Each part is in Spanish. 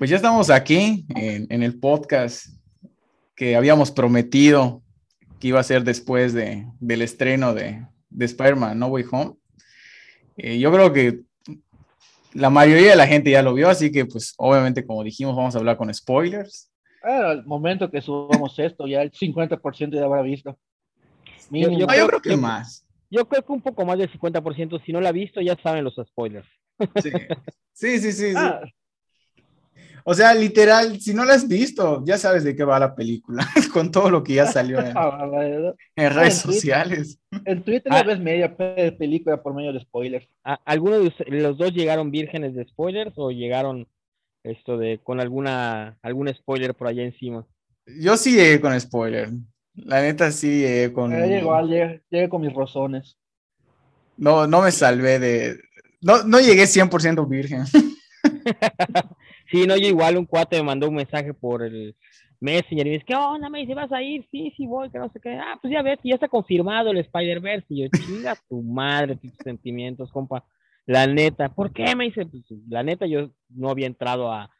Pues ya estamos aquí en, el podcast que habíamos prometido que iba a ser después de, del estreno de, de Spider-Man No Way Home. Eh, yo creo que la mayoría de la gente ya lo vio, así que pues obviamente como dijimos vamos a hablar con spoilers. al momento que subamos esto ya el 50% ya habrá visto. Yo, yo, creo, que más. Yo creo que un poco más del 50%, si no la ha visto ya saben los spoilers. Sí, sí, sí, sí. Ah, o sea, literal, si no la has visto, ya sabes de qué va la película, con todo lo que ya salió en, ah, redes sociales. En Twitter ah. ves media película por medio de spoilers. ¿Alguno de los dos llegaron vírgenes de spoilers o llegaron esto de con alguna algún spoiler por allá encima? Yo sí llegué con spoiler. La neta sí llegué con. llegué, llegué con mis rozones. No, no me salvé de. No, no llegué 100% virgen. Sí, no, yo igual un cuate me mandó un mensaje por el Messenger y me dice, ¿qué onda? Me dice, ¿vas a ir? Sí, sí voy, que no sé qué. Ah, pues ya ves, ya está confirmado el Spider-Verse. Y yo, chinga tu madre, tus sentimientos, compa. La neta, ¿por qué? Me dice, pues la neta, yo no había entrado a,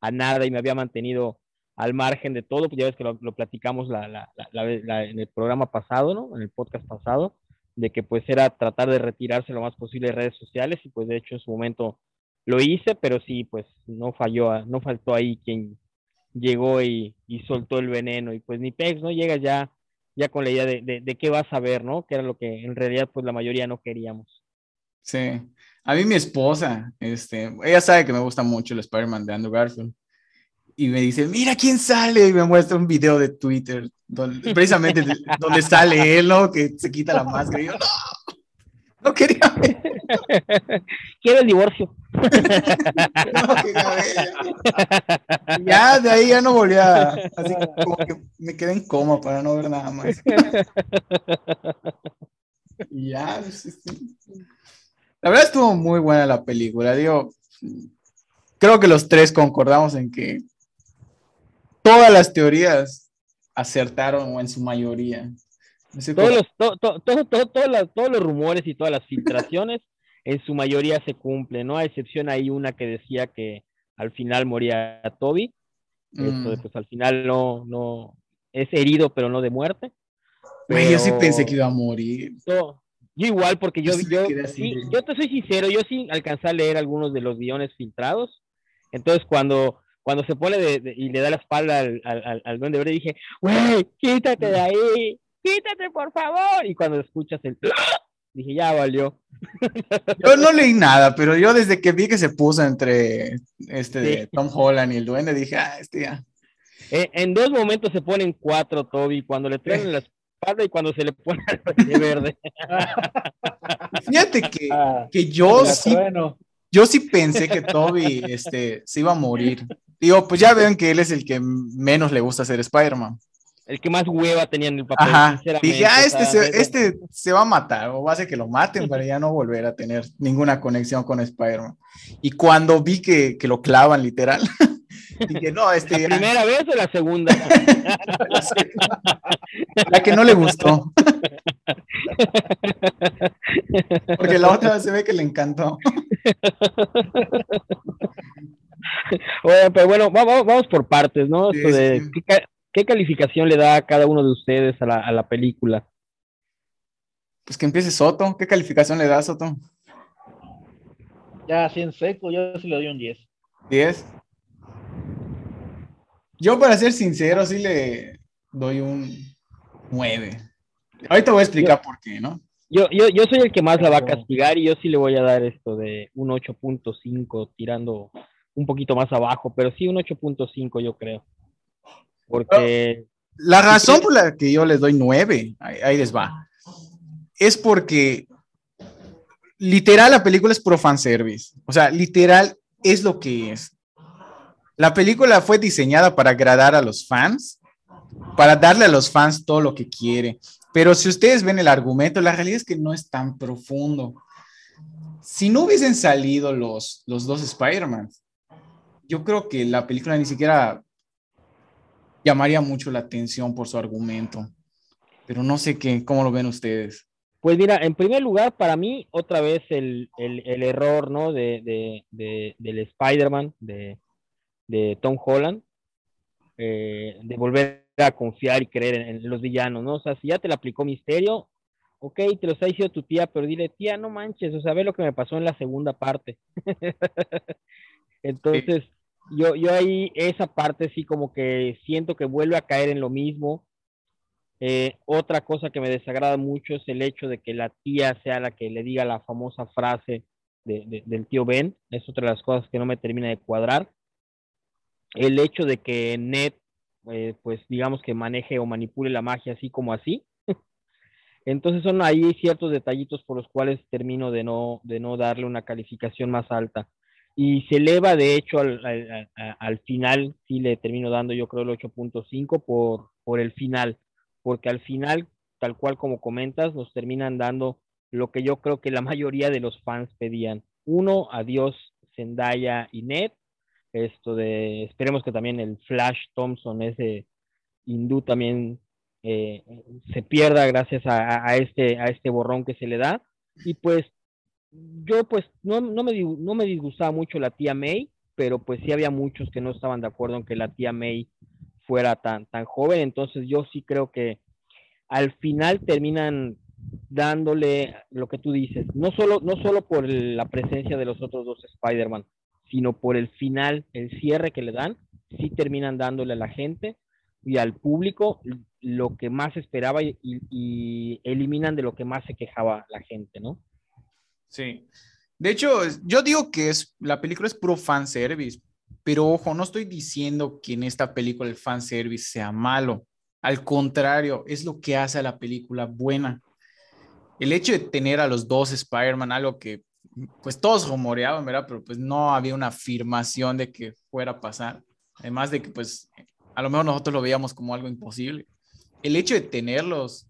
a nada y me había mantenido al margen de todo, pues ya ves que lo, platicamos la, la, la, en el programa pasado, ¿no? En el podcast pasado, de que pues era tratar de retirarse lo más posible de redes sociales y pues de hecho en su momento lo hice, pero sí, pues no falló, no faltó ahí quien llegó y, soltó el veneno. Y pues ni Pex, ¿no? Llega ya, ya con la idea de, de, qué vas a ver, ¿no? Que era lo que en realidad pues la mayoría no queríamos. Sí. A mí mi esposa, este, ella sabe que me gusta mucho el Spider-Man de Andrew Garfield. Y me dice, mira quién sale, y me muestra un video de Twitter, donde, precisamente donde sale él, ¿no? Que se quita la máscara. Y yo, no, no quería ver. Quiero el divorcio. ya de ahí ya no volvía. Así como que me quedé en coma para no ver nada más. ya, La verdad estuvo muy buena la película. Digo, creo que los tres concordamos en que todas las teorías acertaron o en su mayoría. Todos los, todos los rumores y todas las filtraciones en su mayoría se cumplen, ¿no? A excepción hay una que decía que al final moría Toby. Mm. pues al final no, no, es herido, pero no de muerte. yo sí pensé que iba a morir. Yo, igual, porque yo, yo, yo, te soy sincero, yo sí alcancé a leer algunos de los guiones filtrados. Entonces, cuando, cuando se pone y le da la espalda al, al, al duende verde, dije, güey, quítate de ahí quítate por favor. Y cuando escuchas el... Dije, ya valió. Yo no leí nada, pero yo desde que vi que se puso entre este Tom Holland y el duende, dije, ah, este ya. En dos momentos se ponen cuatro, Toby, cuando le traen la espalda y cuando se le pone el verde. Fíjate que, ah, que yo sí, yo sí pensé que Toby este, se iba a morir. Digo, pues ya ven que él es el que menos le gusta ser Spider-Man el que más hueva tenía en el papel. Ajá. Dije, ah, este, se, este se va a matar, o va a ser que lo maten para ya no volver a tener ninguna conexión con Spider-Man. Y cuando vi que, que, lo clavan literal, dije, no, este. ¿La primera vez o la segunda? la, que no le gustó. Porque la otra se ve que le encantó. pero bueno, vamos, vamos por partes, ¿no? de, ¿Qué calificación le da a cada uno de ustedes a la, película? Pues que empiece Soto. ¿Qué calificación le da Soto? Ya, así en seco, yo sí le doy un 10. ¿10? Yo, para ser sincero, sí le doy un 9. Ahorita voy a explicar por qué, ¿no? Yo, yo, yo soy el que más la va a castigar y yo sí le voy a dar esto de un 8.5 tirando un poquito más abajo, pero sí un 8.5 yo creo. Porque. La razón por la que yo les doy nueve, ahí, les va, es porque literal la película es pro fanservice. O sea, literal es lo que es. La película fue diseñada para agradar a los fans, para darle a los fans todo lo que quiere. Pero si ustedes ven el argumento, la realidad es que no es tan profundo. Si no hubiesen salido los, los dos Spider-Man, yo creo que la película ni siquiera llamaría mucho la atención por su argumento. Pero no sé qué, cómo lo ven ustedes. Pues mira, en primer lugar, para mí, otra vez el, el, error, ¿no? De, de, de del Spider-Man, de, de Tom Holland, eh, de volver a confiar y creer en, los villanos, ¿no? O sea, si ya te la aplicó Misterio, ok, te lo está diciendo tu tía, pero dile, tía, no manches, o sea, ve lo que me pasó en la segunda parte. Entonces, yo, yo ahí, esa parte sí como que siento que vuelve a caer en lo mismo. Eh, otra cosa que me desagrada mucho es el hecho de que la tía sea la que le diga la famosa frase del tío Ben. Es otra de las cosas que no me termina de cuadrar. El hecho de que Ned, eh, pues digamos que maneje o manipule la magia así como así. Entonces son ahí ciertos detallitos por los cuales termino de no, de no darle una calificación más alta y se eleva de hecho al, al, final, sí le termino dando yo creo el 8.5 por, por el final, porque al final, tal cual como comentas, nos terminan dando lo que yo creo que la mayoría de los fans pedían. Uno, adiós Zendaya y Ned, esto de, esperemos que también el Flash Thompson, ese hindú también eh, se pierda gracias a, a, este, a este borrón que se le da. Y pues yo pues no, no, me, no me disgustaba mucho la tía May, pero pues sí había muchos que no estaban de acuerdo en que la tía May fuera tan, tan joven, entonces yo sí creo que al final terminan dándole lo que tú dices, no solo, no solo por la presencia de los otros dos Spider-Man, sino por el final, el cierre que le dan, sí terminan dándole a la gente y al público lo que más esperaba y, y eliminan de lo que más se quejaba la gente, ¿no? Sí. De hecho, yo digo que es, la película es pro fanservice, pero ojo, no estoy diciendo que en esta película el fanservice sea malo. Al contrario, es lo que hace a la película buena. El hecho de tener a los dos Spider-Man, algo que pues todos rumoreaban, ¿verdad? Pero pues no había una afirmación de que fuera a pasar. Además de que pues a lo mejor nosotros lo veíamos como algo imposible. El hecho de tenerlos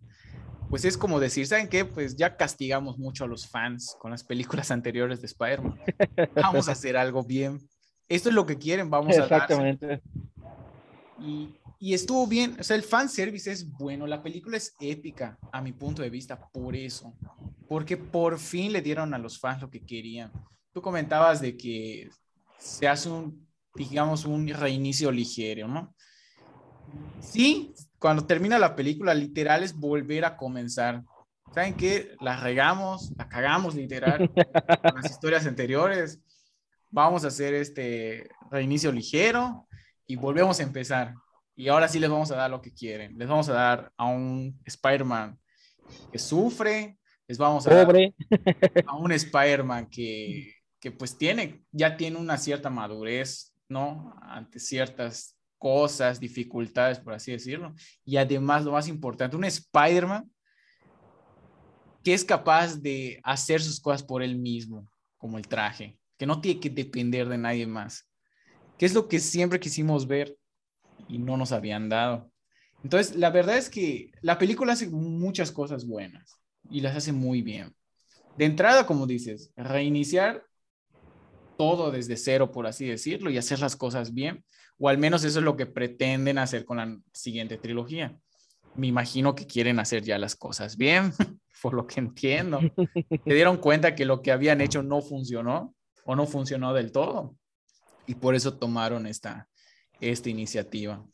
pues es como decir, ¿saben qué? Pues ya castigamos mucho a los fans con las películas anteriores de Spider-Man. Vamos a hacer algo bien. Esto es lo que quieren, vamos a Exactamente. Y, y estuvo bien, o sea, el fan service es bueno, la película es épica a mi punto de vista, por eso, porque por fin le dieron a los fans lo que querían. Tú comentabas de que se hace un, digamos, un reinicio ligero, ¿no? Sí, cuando termina la película, literal es volver a comenzar. ¿Saben qué? La regamos, la cagamos literal con las historias anteriores. Vamos a hacer este reinicio ligero y volvemos a empezar. Y ahora sí les vamos a dar lo que quieren. Les vamos a dar a un Spider-Man que sufre, les vamos a dar a un Spider-Man que, que pues tiene, ya tiene una cierta madurez, ¿no? Ante ciertas cosas, dificultades, por así decirlo. Y además, lo más importante, un Spider-Man que es capaz de hacer sus cosas por él mismo, como el traje, que no tiene que depender de nadie más, que es lo que siempre quisimos ver y no nos habían dado. Entonces, la verdad es que la película hace muchas cosas buenas y las hace muy bien. De entrada, como dices, reiniciar todo desde cero, por así decirlo, y hacer las cosas bien o al menos eso es lo que pretenden hacer con la siguiente trilogía. Me imagino que quieren hacer ya las cosas bien, por lo que entiendo. Se dieron cuenta que lo que habían hecho no funcionó o no funcionó del todo y por eso tomaron esta, esta iniciativa.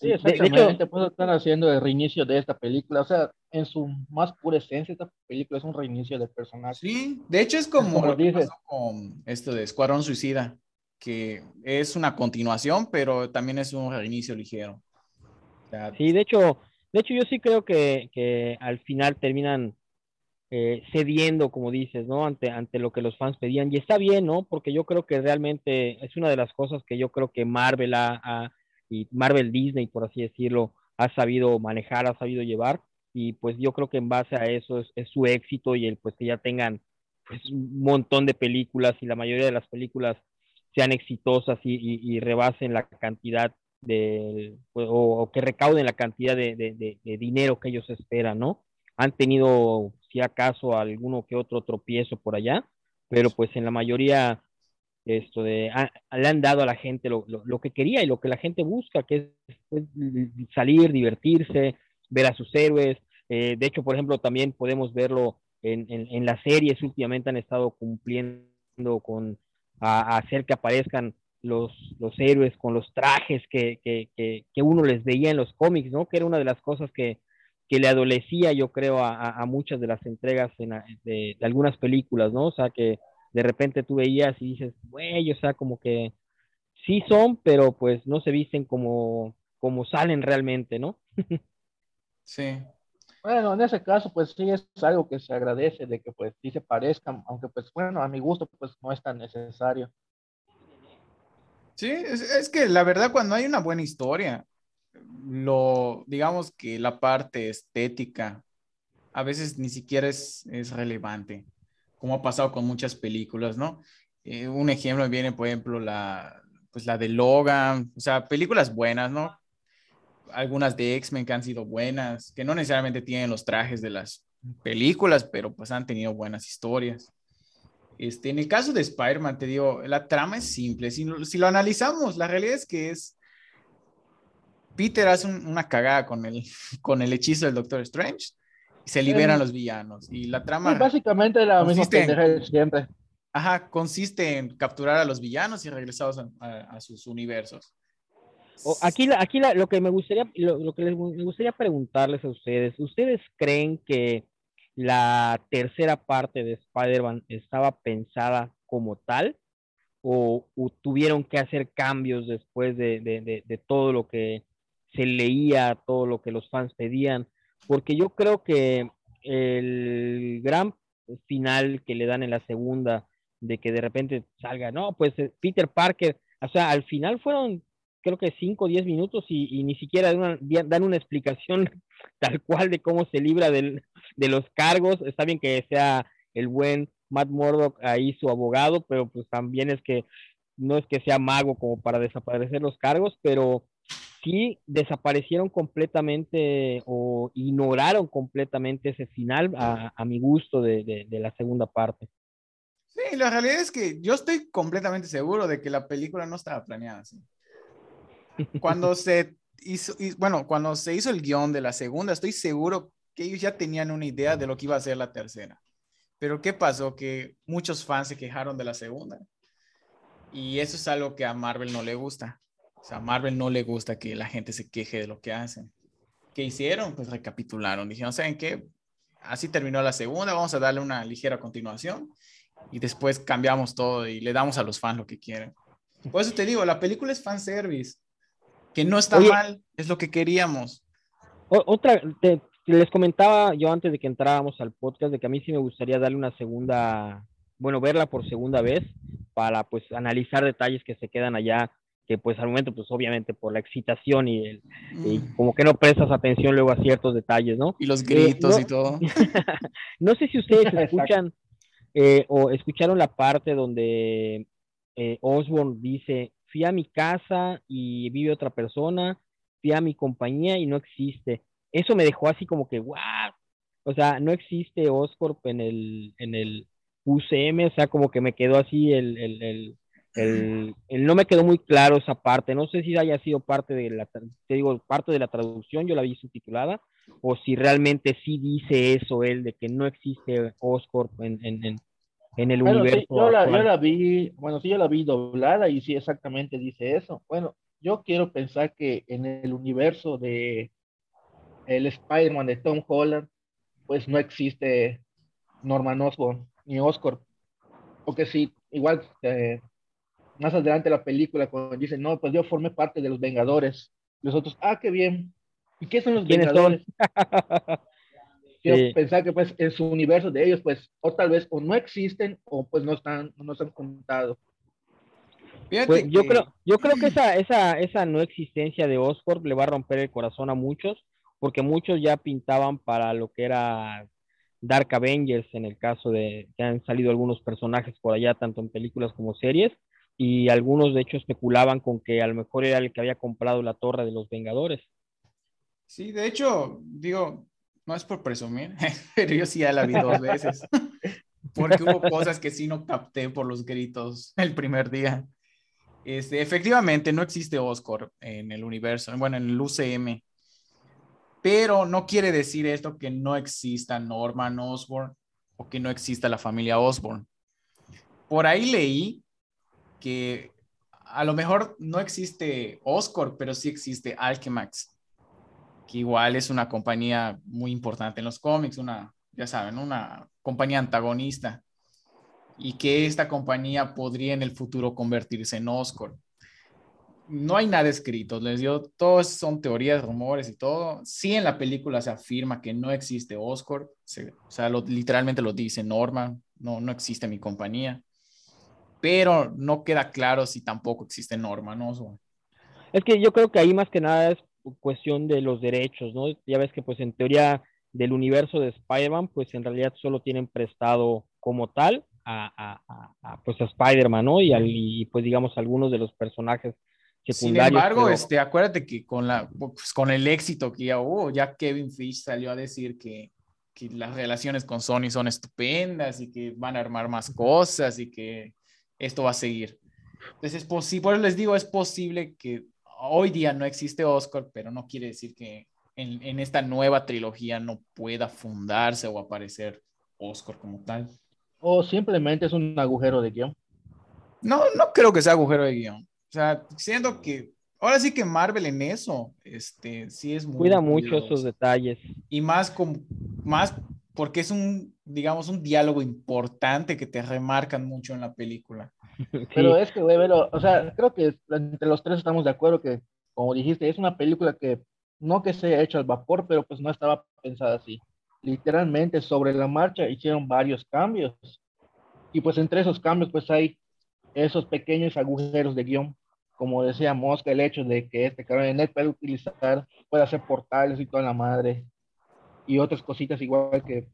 Sí, exactamente, pues están haciendo el reinicio de esta película, o sea, en su más pura esencia, esta película es un reinicio del personaje. Sí, de hecho es como, lo que pasó con esto de Escuadrón Suicida, que es una continuación, pero también es un reinicio ligero. sí, de hecho, de hecho yo sí creo que, que al final terminan eh, cediendo, como dices, ¿no? Ante, ante lo que los fans pedían. Y está bien, ¿no? Porque yo creo que realmente es una de las cosas que yo creo que Marvel ha, y Marvel Disney, por así decirlo, ha sabido manejar, ha sabido llevar. Y pues yo creo que en base a eso es, es su éxito y el pues que ya tengan pues, un montón de películas y la mayoría de las películas sean exitosas y, rebasen la cantidad de, pues, o, que recauden la cantidad de, dinero que ellos esperan, ¿no? Han tenido, si acaso, alguno que otro tropiezo por allá, pero pues en la mayoría esto de, le han dado a la gente lo, que quería y lo que la gente busca, que es pues, salir, divertirse, ver a sus héroes. Eh, de hecho, por ejemplo, también podemos verlo en, en las series, últimamente han estado cumpliendo con a, hacer que aparezcan los, los héroes con los trajes que, que, que, uno les veía en los cómics, ¿no? Que era una de las cosas que, que le adolecía, yo creo, a, a muchas de las entregas en, de, de, algunas películas, ¿no? O sea, que de repente tú veías y dices, güey, o sea, como que sí son, pero pues no se visten como, como salen realmente, ¿no? sí. Bueno, en ese caso, pues sí es algo que se agradece de que pues sí se parezcan, aunque pues bueno, a mi gusto pues no es tan necesario. Sí, es, que la verdad cuando hay una buena historia, lo, digamos que la parte estética a veces ni siquiera es, es relevante, como ha pasado con muchas películas, ¿no? Eh, un ejemplo viene, por ejemplo, la, pues la de Logan, o sea, películas buenas, ¿no? Algunas de X-Men que han sido buenas, que no necesariamente tienen los trajes de las películas, pero pues han tenido buenas historias. Este, en el caso de Spider-Man, te digo, la trama es simple. Si, si, lo analizamos, la realidad es que es. Peter hace una cagada con el, con el hechizo del Doctor Strange y se liberan los villanos. Y la trama. básicamente la misma de siempre. Ajá, consiste en capturar a los villanos y regresarlos a, sus universos. Aquí aquí lo que me gustaría, lo, que me gustaría preguntarles a ustedes, ¿ustedes creen que la tercera parte de Spider-Man estaba pensada como tal? O, tuvieron que hacer cambios después de, de, todo lo que se leía, todo lo que los fans pedían? Porque yo creo que el gran final que le dan en la segunda de que de repente salga, no, pues eh, Peter Parker, o sea, al final fueron creo que 5 o 10 minutos y, ni siquiera dan una, explicación tal cual de cómo se libra del, de los cargos. Está bien que sea el buen Matt Murdock ahí su abogado, pero pues también es que no es que sea mago como para desaparecer los cargos, pero sí desaparecieron completamente o ignoraron completamente ese final a, a mi gusto de, de la segunda parte. Sí, la realidad es que yo estoy completamente seguro de que la película no estaba planeada así. Cuando se hizo, bueno, cuando se hizo el guion de la segunda, estoy seguro que ellos ya tenían una idea de lo que iba a ser la tercera. Pero ¿qué pasó? Que muchos fans se quejaron de la segunda. Y eso es algo que a Marvel no le gusta. O sea, a Marvel no le gusta que la gente se queje de lo que hacen. ¿Qué hicieron? Pues recapitularon. Dijeron, ¿saben qué? Así terminó la segunda, vamos a darle una ligera continuación y después cambiamos todo y le damos a los fans lo que quieren. Por eso te digo, la película es fanservice, que no está mal, es lo que queríamos. Otra, les comentaba yo antes de que entráramos al podcast de que a mí sí me gustaría darle una segunda, bueno, verla por segunda vez para pues analizar detalles que se quedan allá, que pues al momento pues obviamente por la excitación y, el, mm. como que no prestas atención luego a ciertos detalles, ¿no? Y los gritos y todo. no sé si ustedes escuchan eh, o escucharon la parte donde eh, Osborne dice, fui a mi casa y vive otra persona, fui a mi compañía y no existe. Eso me dejó así como que, wow, o sea, no existe Oscorp en el, en el UCM, o sea, como que me quedó así el, el, el, el, no me quedó muy claro esa parte, no sé si haya sido parte de la, te digo, parte de la traducción, yo la vi subtitulada, o si realmente sí dice eso él, de que no existe Oscorp en, en, en, el universo. yo, la, yo, la, vi, bueno, sí, yo la vi doblada y sí exactamente dice eso. Bueno, yo quiero pensar que en el universo de el Spider-Man de Tom Holland, pues no existe Norman Osborn ni Oscorp. Porque sí, igual eh, más adelante la película cuando dicen, no, pues yo formé parte de los Vengadores. Los otros, ah, qué bien. ¿Y qué son los Vengadores? Quiero pensar que pues en su universo de ellos, pues, o tal vez o no existen o pues no están, no se han contado. Pues, yo creo, yo creo que esa, esa, esa no existencia de Oscorp le va a romper el corazón a muchos, porque muchos ya pintaban para lo que era Dark Avengers, en el caso de que han salido algunos personajes por allá, tanto en películas como series, y algunos de hecho especulaban con que a lo mejor era el que había comprado la torre de los Vengadores. Sí, de hecho, digo, no es por presumir, pero yo sí ya la vi dos veces. Porque hubo cosas que sí no capté por los gritos el primer día. Este, efectivamente, no existe Oscorp en el universo, bueno, en el UCM. Pero no quiere decir esto que no exista Norman Osborn o que no exista la familia Osborn. Por ahí leí que a lo mejor no existe Oscar, pero sí existe Alchemax, que igual es una compañía muy importante en los cómics, una, ya saben, una compañía antagonista, y que esta compañía podría en el futuro convertirse en Oscar. No hay nada escrito, les digo, todos son teorías, rumores y todo. Sí en la película se afirma que no existe Oscar, o sea, literalmente lo dice Norman, no, no existe mi compañía pero no queda claro si tampoco existe norma, ¿no? Es que yo creo que ahí más que nada es cuestión de los derechos, ¿no? Ya ves que pues en teoría del universo de Spider-Man, pues en realidad solo tienen prestado como tal a, pues a Spider-Man, ¿no? Y, y, pues digamos algunos de los personajes secundarios. Sin embargo, este, acuérdate que con, la, pues, con el éxito que ya hubo, ya Kevin Fish salió a decir que, que las relaciones con Sony son estupendas y que van a armar más cosas y que esto va a seguir. Entonces, es posible, por eso les digo, es posible que hoy día no existe Oscar, pero no quiere decir que en, en esta nueva trilogía no pueda fundarse o aparecer Oscar como tal. O simplemente es un agujero de guion. No, no creo que sea agujero de guion. O sea, siendo que ahora sí que Marvel en eso, este, sí es muy. Cuida mucho esos detalles. Y más, con, más porque es un, digamos, un diálogo importante que te remarcan mucho en la película. Pero es que, güey, o sea, creo que entre los tres estamos de acuerdo que, como dijiste, es una película que no que sea hecha al vapor, pero pues no estaba pensada así. Literalmente sobre la marcha hicieron varios cambios. Y pues entre esos cambios pues hay esos pequeños agujeros de guion. Como decía Mosca, el hecho de que este cabrón net puede utilizar, puede hacer portales y toda la madre y otras cositas igual que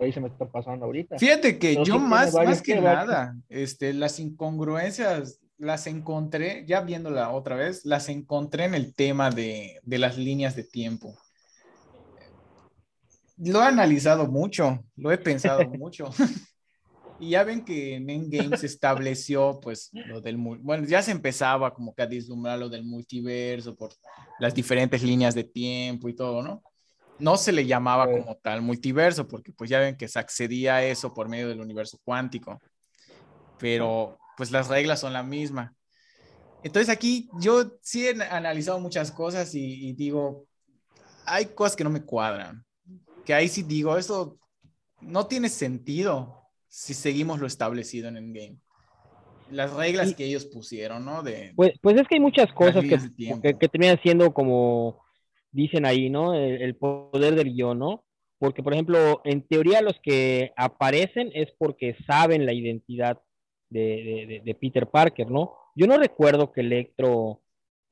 ahí se me está pasando ahorita. Fíjate que yo más, más que, nada, este, las incongruencias las encontré, ya viéndola otra vez, las encontré en el tema de, de las líneas de tiempo. Lo he analizado mucho, lo he pensado mucho. Y ya ven que en Endgame se estableció, pues, lo del, bueno, ya se empezaba como que a vislumbrar lo del multiverso por las diferentes líneas de tiempo y todo, ¿no? No se le llamaba como tal multiverso, porque pues ya ven que se accedía a eso por medio del universo cuántico, pero pues las reglas son la misma. Entonces aquí yo sí he analizado muchas cosas y, digo, hay cosas que no me cuadran, que ahí sí digo, eso no tiene sentido si seguimos lo establecido en Endgame. Las reglas que ellos pusieron, ¿no? De, pues, pues es que hay muchas cosas que, que, que terminan siendo como dicen ahí, ¿no? El, poder del guion, ¿no? Porque, por ejemplo, en teoría los que aparecen es porque saben la identidad de, Peter Parker, ¿no? Yo no recuerdo que Electro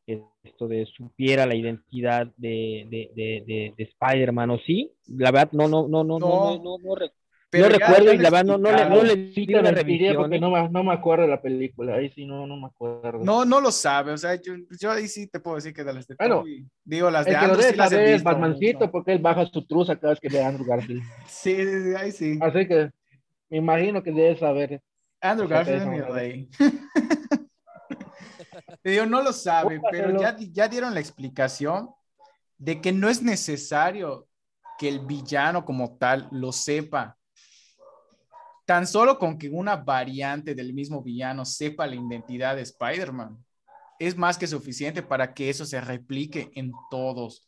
esto de supiera la identidad de, de, Spider-Man, ¿o sí? La verdad, no, no, no, no, no, no, no, no recuerdo y la verdad no, no, le, no le sí una revisión. Porque no, me, no me acuerdo de la película, ahí sí no, no me acuerdo. No, no lo sabe, o sea, yo, yo ahí sí te puedo decir que de las de bueno, digo, las de Andrew sí las he visto. Batmancito, porque él baja su truza cada vez que ve a Andrew Garfield. sí, sí, ahí sí. Así que me imagino que debe saber. Andrew Garfield es mi rey. te digo, no lo sabe, pero ya, ya dieron la explicación de que no es necesario que el villano como tal lo sepa Tan solo con que una variante del mismo villano sepa la identidad de Spider-Man es más que suficiente para que eso se replique en todos.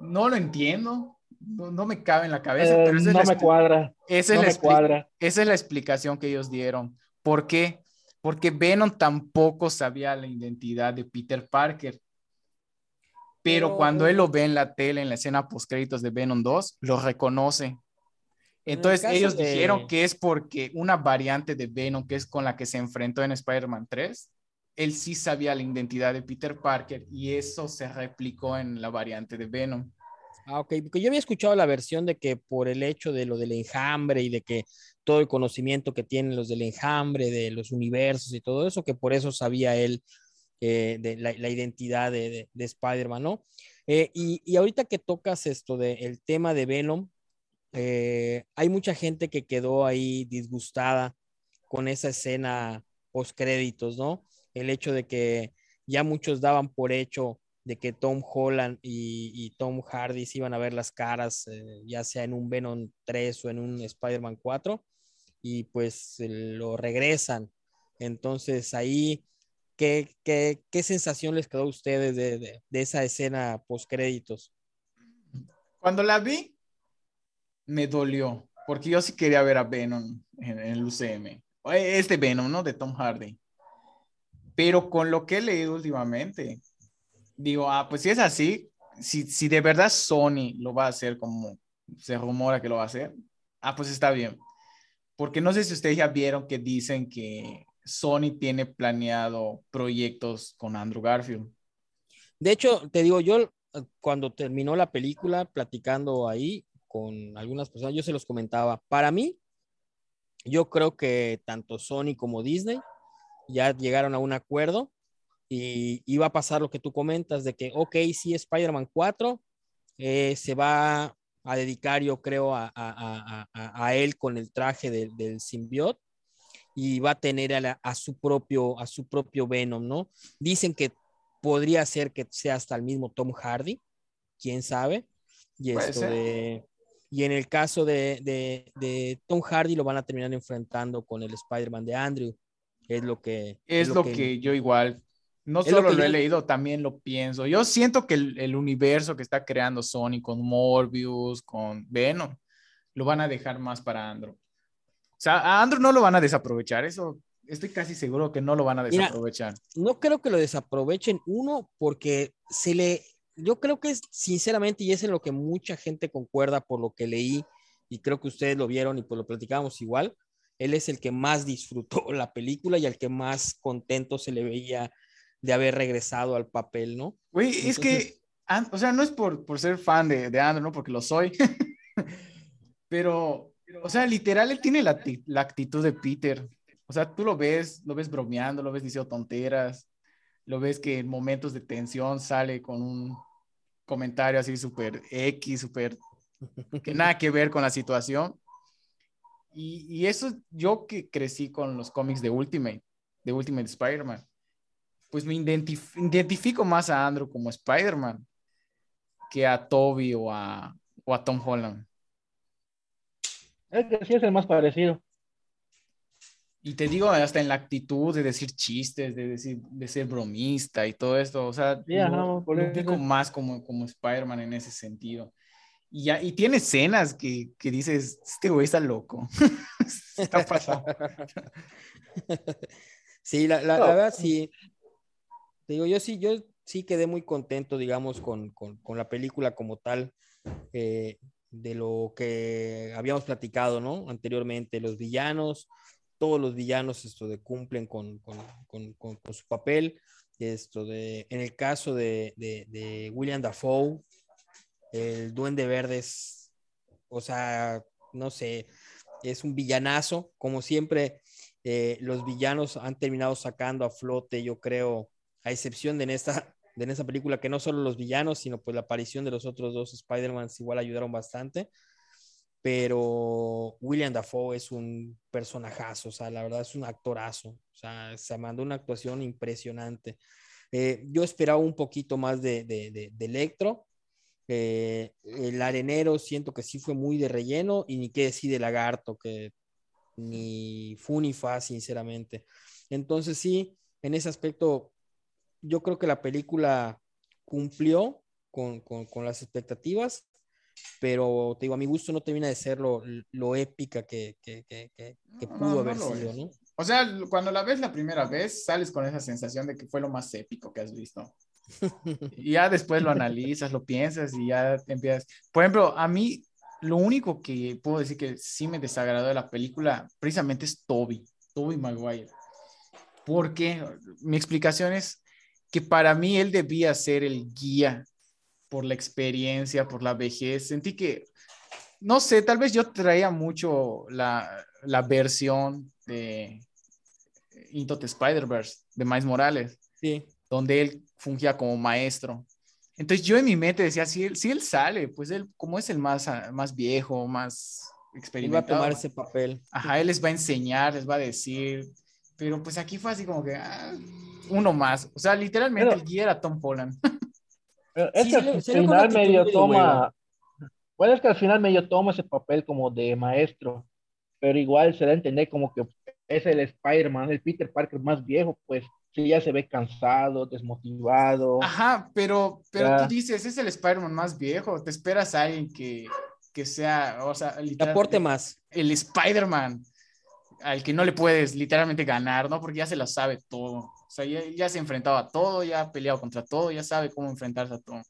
No lo entiendo, no, me cabe en la cabeza, pero esa no es la me cuadra. Esa, es la cuadra. esa es la explicación que ellos dieron. ¿Por qué? Porque Venom tampoco sabía la identidad de Peter Parker. Pero cuando él lo ve en la tele, en la escena post créditos de Venom 2, lo reconoce entonces ellos dijeron que es porque una variante de Venom, que es con la que se enfrentó en Spider-Man 3, él sí sabía la identidad de Peter Parker y eso se replicó en la variante de Venom. Ah, ok, porque yo había escuchado la versión de que por el hecho de lo del enjambre y de que todo el conocimiento que tienen los del enjambre, de los universos y todo eso, que por eso sabía él eh, de la, identidad de, Spider-Man, ¿no? Eh, y, y, ahorita que tocas esto del tema de Venom, eh, hay mucha gente que quedó ahí disgustada con esa escena post créditos, ¿no? El hecho de que ya muchos daban por hecho de que Tom Holland y, Tom Hardy se iban a ver las caras, eh, ya sea en un Venom 3 o en un Spider-Man 4, y pues lo regresan. Entonces ahí ¿qué, qué, qué sensación les quedó a ustedes de, de, de esa escena post créditos? Cuando la vi, me dolió, porque yo sí quería ver a Venom en, en el UCM. Este Venom, ¿no? De Tom Hardy. Pero con lo que he leído últimamente, digo, ah, pues si es así, si, si de verdad Sony lo va a hacer como se rumora que lo va a hacer, ah, pues está bien. Porque no sé si ustedes ya vieron que dicen que Sony tiene planeado proyectos con Andrew Garfield. De hecho, te digo, yo cuando terminó la película, platicando ahí con algunas personas, yo se los comentaba, para mí, yo creo que tanto Sony como Disney ya llegaron a un acuerdo y iba a pasar lo que tú comentas de que, ok, sí, Spider-Man 4 eh, se va a dedicar, yo creo, a, a, a, a él con el traje del, del simbiot y va a tener a, a, su propio, a su propio Venom, ¿no? Dicen que podría ser que sea hasta el mismo Tom Hardy, quién sabe. Y, esto de, y en el caso de, de, de, Tom Hardy lo van a terminar enfrentando con el Spider-Man de Andrew. Es lo que... Es, lo, lo que, que, yo igual, no solo lo, lo he yo... leído, también lo pienso. Yo siento que el, el, universo que está creando Sony con Morbius, con Venom, lo van a dejar más para Andrew. O sea, a Andrew no lo van a desaprovechar, eso estoy casi seguro que no lo van a desaprovechar. Mira, no creo que lo desaprovechen, uno, porque se le, yo creo que es sinceramente, y es en lo que mucha gente concuerda por lo que leí, y creo que ustedes lo vieron y pues lo platicábamos igual, él es el que más disfrutó la película y al que más contento se le veía de haber regresado al papel, ¿no? Güey, Entonces, es que, o sea, no es por, por ser fan de, de Andrew, ¿no? Porque lo soy, pero, o sea, literal, él tiene la, la actitud de Peter. O sea, tú lo ves, lo ves bromeando, lo ves diciendo tonteras, lo ves que en momentos de tensión sale con un comentario así súper X, súper que nada que ver con la situación. Y, y, eso yo que crecí con los cómics de Ultimate, de Ultimate Spider-Man, pues me identif identifico más a Andrew como Spider-Man que a Toby o a, o a Tom Holland. Es que sí es el más parecido. Y te digo, hasta en la actitud de decir chistes, de, decir, de ser bromista y todo esto, o sea, yeah, no, lo, lo más como, como Spider-Man en ese sentido. Y, ya, y tiene escenas que, que dices, este güey está loco. está pasado. sí, la, la, la, verdad, sí. Te digo, yo sí, yo sí quedé muy contento, digamos, con, con, con la película como tal. Eh, de lo que habíamos platicado, ¿no? Anteriormente, los villanos, todos los villanos esto de cumplen con, con, con, con, su papel. Esto de, en el caso de, de, de William Dafoe, el Duende Verde es, o sea, no sé, es un villanazo. Como siempre, eh, los villanos han terminado sacando a flote, yo creo, a excepción de en esta, de en esta película, que no solo los villanos, sino pues la aparición de los otros dos Spider-Man igual ayudaron bastante pero William Dafoe es un personajazo, o sea, la verdad es un actorazo, o sea, se mandó una actuación impresionante. Eh, yo esperaba un poquito más de, de, de, Electro. Eh, el arenero siento que sí fue muy de relleno y ni qué decir de Lagarto, que ni fu ni fa, sinceramente. Entonces sí, en ese aspecto, yo creo que la película cumplió con, con, con las expectativas pero te digo, a mi gusto no termina de ser lo, lo épica que, que, que, que pudo no, haber no sido, ¿no? O sea, cuando la ves la primera vez, sales con esa sensación de que fue lo más épico que has visto. y ya después lo analizas, lo piensas y ya te empiezas. Por ejemplo, a mí lo único que puedo decir que sí me desagradó de la película precisamente es Toby, Toby Maguire. Porque mi explicación es que para mí él debía ser el guía por la experiencia, por la vejez. Sentí que, no sé, tal vez yo traía mucho la, la versión de Into the Spider-Verse de Miles Morales, sí. donde él fungía como maestro. Entonces yo en mi mente decía, si él, si él sale, pues él, como es el más, más viejo, más experimentado. Iba a tomar ese papel. Ajá, él les va a enseñar, les va a decir, pero pues aquí fue así como que ah, uno más. O sea, literalmente pero, el guía era Tom Holland. Es que al final medio toma, bueno, es que al final medio toma ese papel como de maestro, pero igual se da a entender como que es el Spider-Man, el Peter Parker más viejo, pues sí ya se ve cansado, desmotivado. Ajá, pero, pero tú dices, es el Spider-Man más viejo, te esperas a alguien que, que sea, o sea, aporte más. El Spider-Man al que no le puedes literalmente ganar, ¿no? Porque ya se lo sabe todo. O sea, ya, se enfrentaba a todo, ya ha peleado contra todo, ya sabe cómo enfrentarse a todo.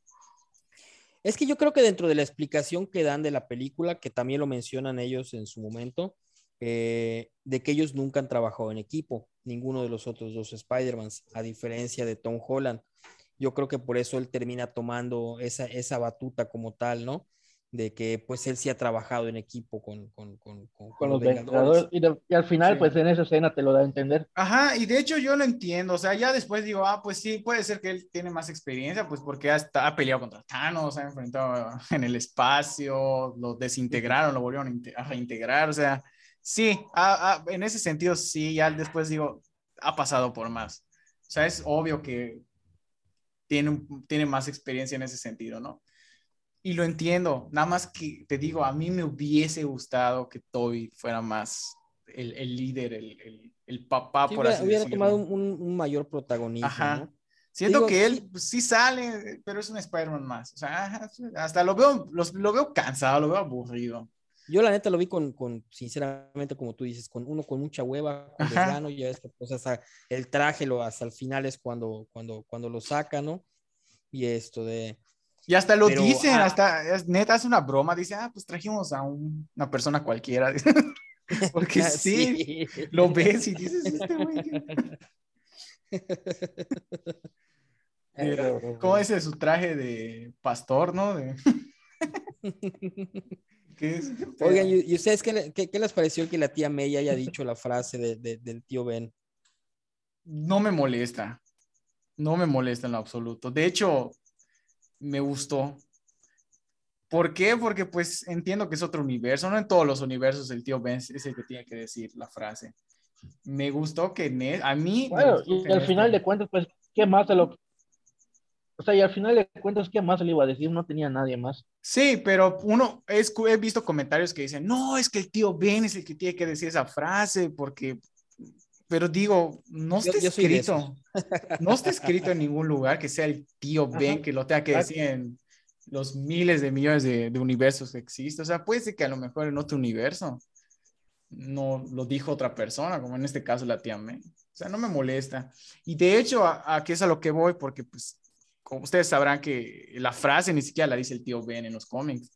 Es que yo creo que dentro de la explicación que dan de la película, que también lo mencionan ellos en su momento, eh, de que ellos nunca han trabajado en equipo, ninguno de los otros dos Spider-Mans, a diferencia de Tom Holland. Yo creo que por eso él termina tomando esa, esa batuta como tal, ¿no? De que pues él sí ha trabajado en equipo con, con, con, con los, Vengadores. Y, al final pues en esa escena te lo da a entender. Ajá, y de hecho yo lo entiendo, o sea, ya después digo, ah, pues sí, puede ser que él tiene más experiencia, pues porque ha, ha peleado contra Thanos, ha enfrentado en el espacio, lo desintegraron, lo volvieron a reintegrar, o sea, sí, en ese sentido sí, ya después digo, ha pasado por más. O sea, es obvio que tiene, tiene más experiencia en ese sentido, ¿no? Y lo entiendo, nada más que te digo, a mí me hubiese gustado que Toby fuera más el, el líder, el, el, el, papá, por así hubiera tomado un, un, mayor protagonismo. Ajá. Siento que él pues, sí sale, pero es un Spider-Man más. O sea, hasta lo veo, lo veo cansado, lo veo aburrido. Yo la neta lo vi con, con, sinceramente, como tú dices, con uno con mucha hueva, con desgano, ya es que pues hasta el traje lo, hasta el final es cuando, cuando, cuando lo saca, ¿no? Y esto de, y hasta lo dicen, ah, hasta neta es una broma, dice, ah, pues trajimos a una persona cualquiera. Porque sí, lo ves y dices, este güey. ¿Cómo es su traje de pastor, no? Oigan, ¿y ustedes qué, qué, les pareció que la tía May haya dicho la frase de, del tío Ben? No me molesta. No me molesta en lo absoluto. De hecho, me gustó. ¿Por qué? Porque pues entiendo que es otro universo, no en todos los universos el tío Ben es el que tiene que decir la frase. Me gustó que a mí... Bueno, y al final de cuentas, pues, ¿qué más se lo... O sea, y al final de cuentas, ¿qué más le iba a decir? No tenía nadie más. Sí, pero uno, es, he visto comentarios que dicen, no, es que el tío Ben es el que tiene que decir esa frase, porque pero digo, no está escrito, no está escrito en ningún lugar que sea el tío Ben que lo tenga que decir en los miles de millones de, universos que existen. O sea, puede ser que a lo mejor en otro universo no lo dijo otra persona, como en este caso la tía May. O sea, no me molesta. Y de hecho, a, a qué es a lo que voy, porque pues, como ustedes sabrán que la frase ni siquiera la dice el tío Ben en los cómics.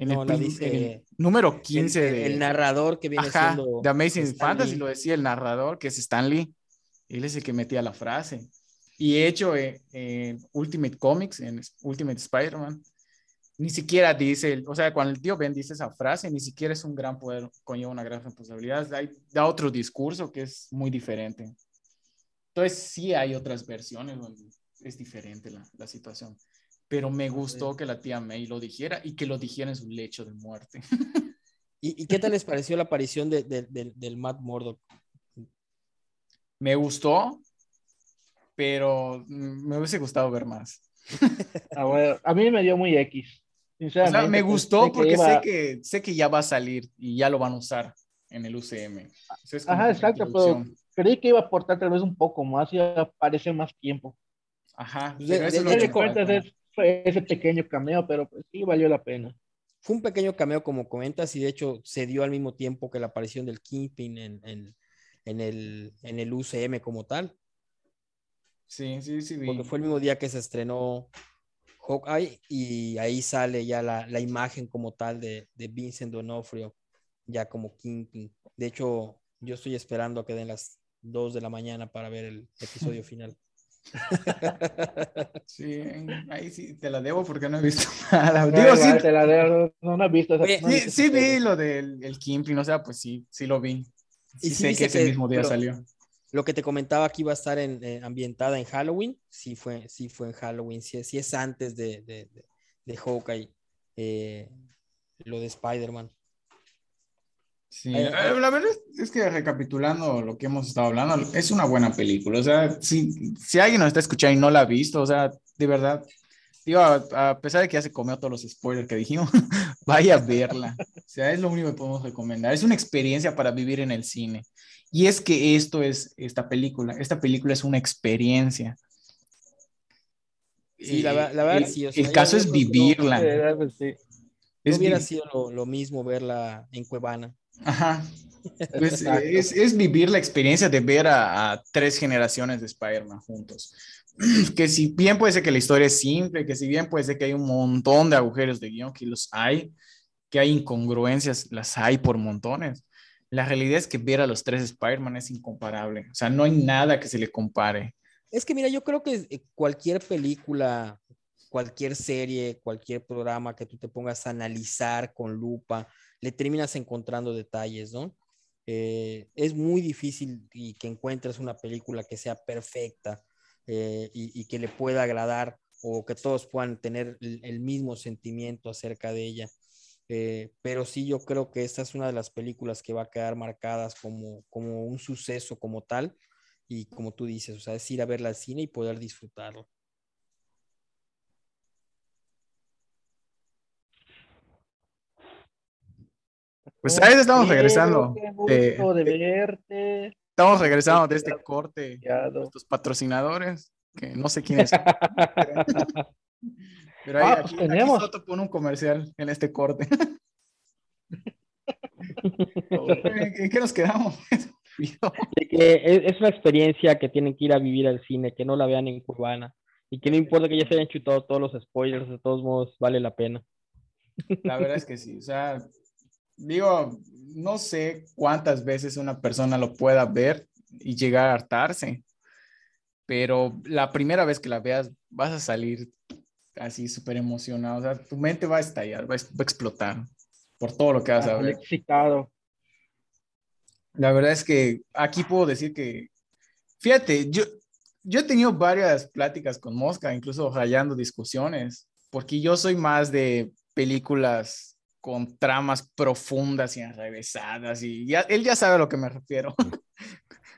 En, el, número 15 el, el narrador que viene siendo de Amazing Fantasy lo decía el narrador que es Stan Lee. Él es el que metía la frase. Y hecho en, Ultimate Comics en Ultimate Spider-Man ni siquiera dice, o sea, cuando el tío Ben dice esa frase, ni siquiera es un gran poder, conlleva una gran responsabilidad, hay, da otro discurso que es muy diferente. Entonces sí hay otras versiones donde es diferente la, la situación pero me gustó que la tía May lo dijera y que lo dijera en su lecho de muerte. ¿Y, qué tal les pareció la aparición de, del Matt Murdock? Me gustó, pero me hubiese gustado ver más. Ah, a mí me dio muy X. Sinceramente, me gustó porque sé, que, sé que ya va a salir y ya lo van a usar en el UCM. Ajá, exacto, pero creí que iba a aportar tal vez un poco más y aparecer más tiempo. Ajá, pero eso es que ese pequeño cameo, pero pues sí valió la pena. Fue un pequeño cameo, como comentas, y de hecho se dio al mismo tiempo que la aparición del Kingpin en, en, en el, en el UCM como tal. Sí, sí, sí. Porque fue el mismo día que se estrenó Hawkeye y ahí sale ya la, la imagen como tal de, de, Vincent Donofrio, ya como Kingpin. De hecho, yo estoy esperando a que den las 2 de la mañana para ver el episodio final. Sí, ahí sí te la debo porque no he visto nada. Digo, sí, te la debo, no, he visto. sí, sí vi lo del el Kimping, o sea, pues sí, sí lo vi. y sé que ese mismo día salió. Lo que te comentaba que iba a estar en, eh, ambientada en Halloween, sí fue, sí fue en Halloween, sí, sí es antes de, de, de, de Hawkeye, eh, lo de Spider-Man. Sí, eh, la verdad es que recapitulando lo que hemos estado hablando, es una buena película. O sea, si, si alguien nos está escuchando y no la ha visto, o sea, de verdad, Tío, a, a pesar de que ya se comió todos los spoilers que dijimos, vaya a verla. O sea, es lo único que podemos recomendar. Es una experiencia para vivir en el cine. Y es que esto es esta película. Esta película es una experiencia. Sí, la, Eh, la verdad, el, sí. o sea, el caso es no- vivirla. Eh, pues sí. Es hubiera vi- sido lo, lo mismo verla en Cuevana. Ajá. Pues, Exacto. es, es vivir la experiencia de ver a, a tres generaciones de Spider-Man juntos. Que si bien puede ser que la historia es simple, que si bien puede ser que hay un montón de agujeros de guion, que los hay, que hay incongruencias, las hay por montones. La realidad es que ver a los tres Spider-Man es incomparable. O sea, no hay nada que se le compare. Es que mira, yo creo que eh, cualquier película, cualquier serie, cualquier programa que tú te pongas a analizar con lupa, le terminas encontrando detalles, ¿no? Eh, es muy difícil que encuentres una película que sea perfecta eh, y, que le pueda agradar o que todos puedan tener el, el mismo sentimiento acerca de ella. Eh, pero sí, yo creo que esta es una de las películas que va a quedar marcadas como, como un suceso como tal y como tú dices, o sea, es ir a verla al cine y poder disfrutarlo. Pues a veces estamos regresando. Qué gusto de de- verte. estamos regresando de este corte. Nuestros patrocinadores, que no sé quiénes son. Pero ahí, Ah, aquí, pues aquí tenemos. Soto pone un comercial en este corte. ¿En qué nos quedamos? De que es, una experiencia que tienen que ir a vivir al cine, que no la vean en Cuevana. Y que no importa que ya se hayan chutado todos los spoilers, de todos modos vale la pena. La verdad es que sí. O sea, digo, no sé cuántas veces una persona lo pueda ver y llegar a hartarse, pero la primera vez que la veas vas a salir así súper emocionado. O sea, tu mente va a estallar, va a, explotar por todo lo que vas a ver. excitado. La verdad es que aquí puedo decir que, fíjate, yo, yo he tenido varias pláticas con Mosca, incluso rayando discusiones, porque yo soy más de películas con tramas profundas y enrevesadas, y ya, él ya sabe a lo que me refiero,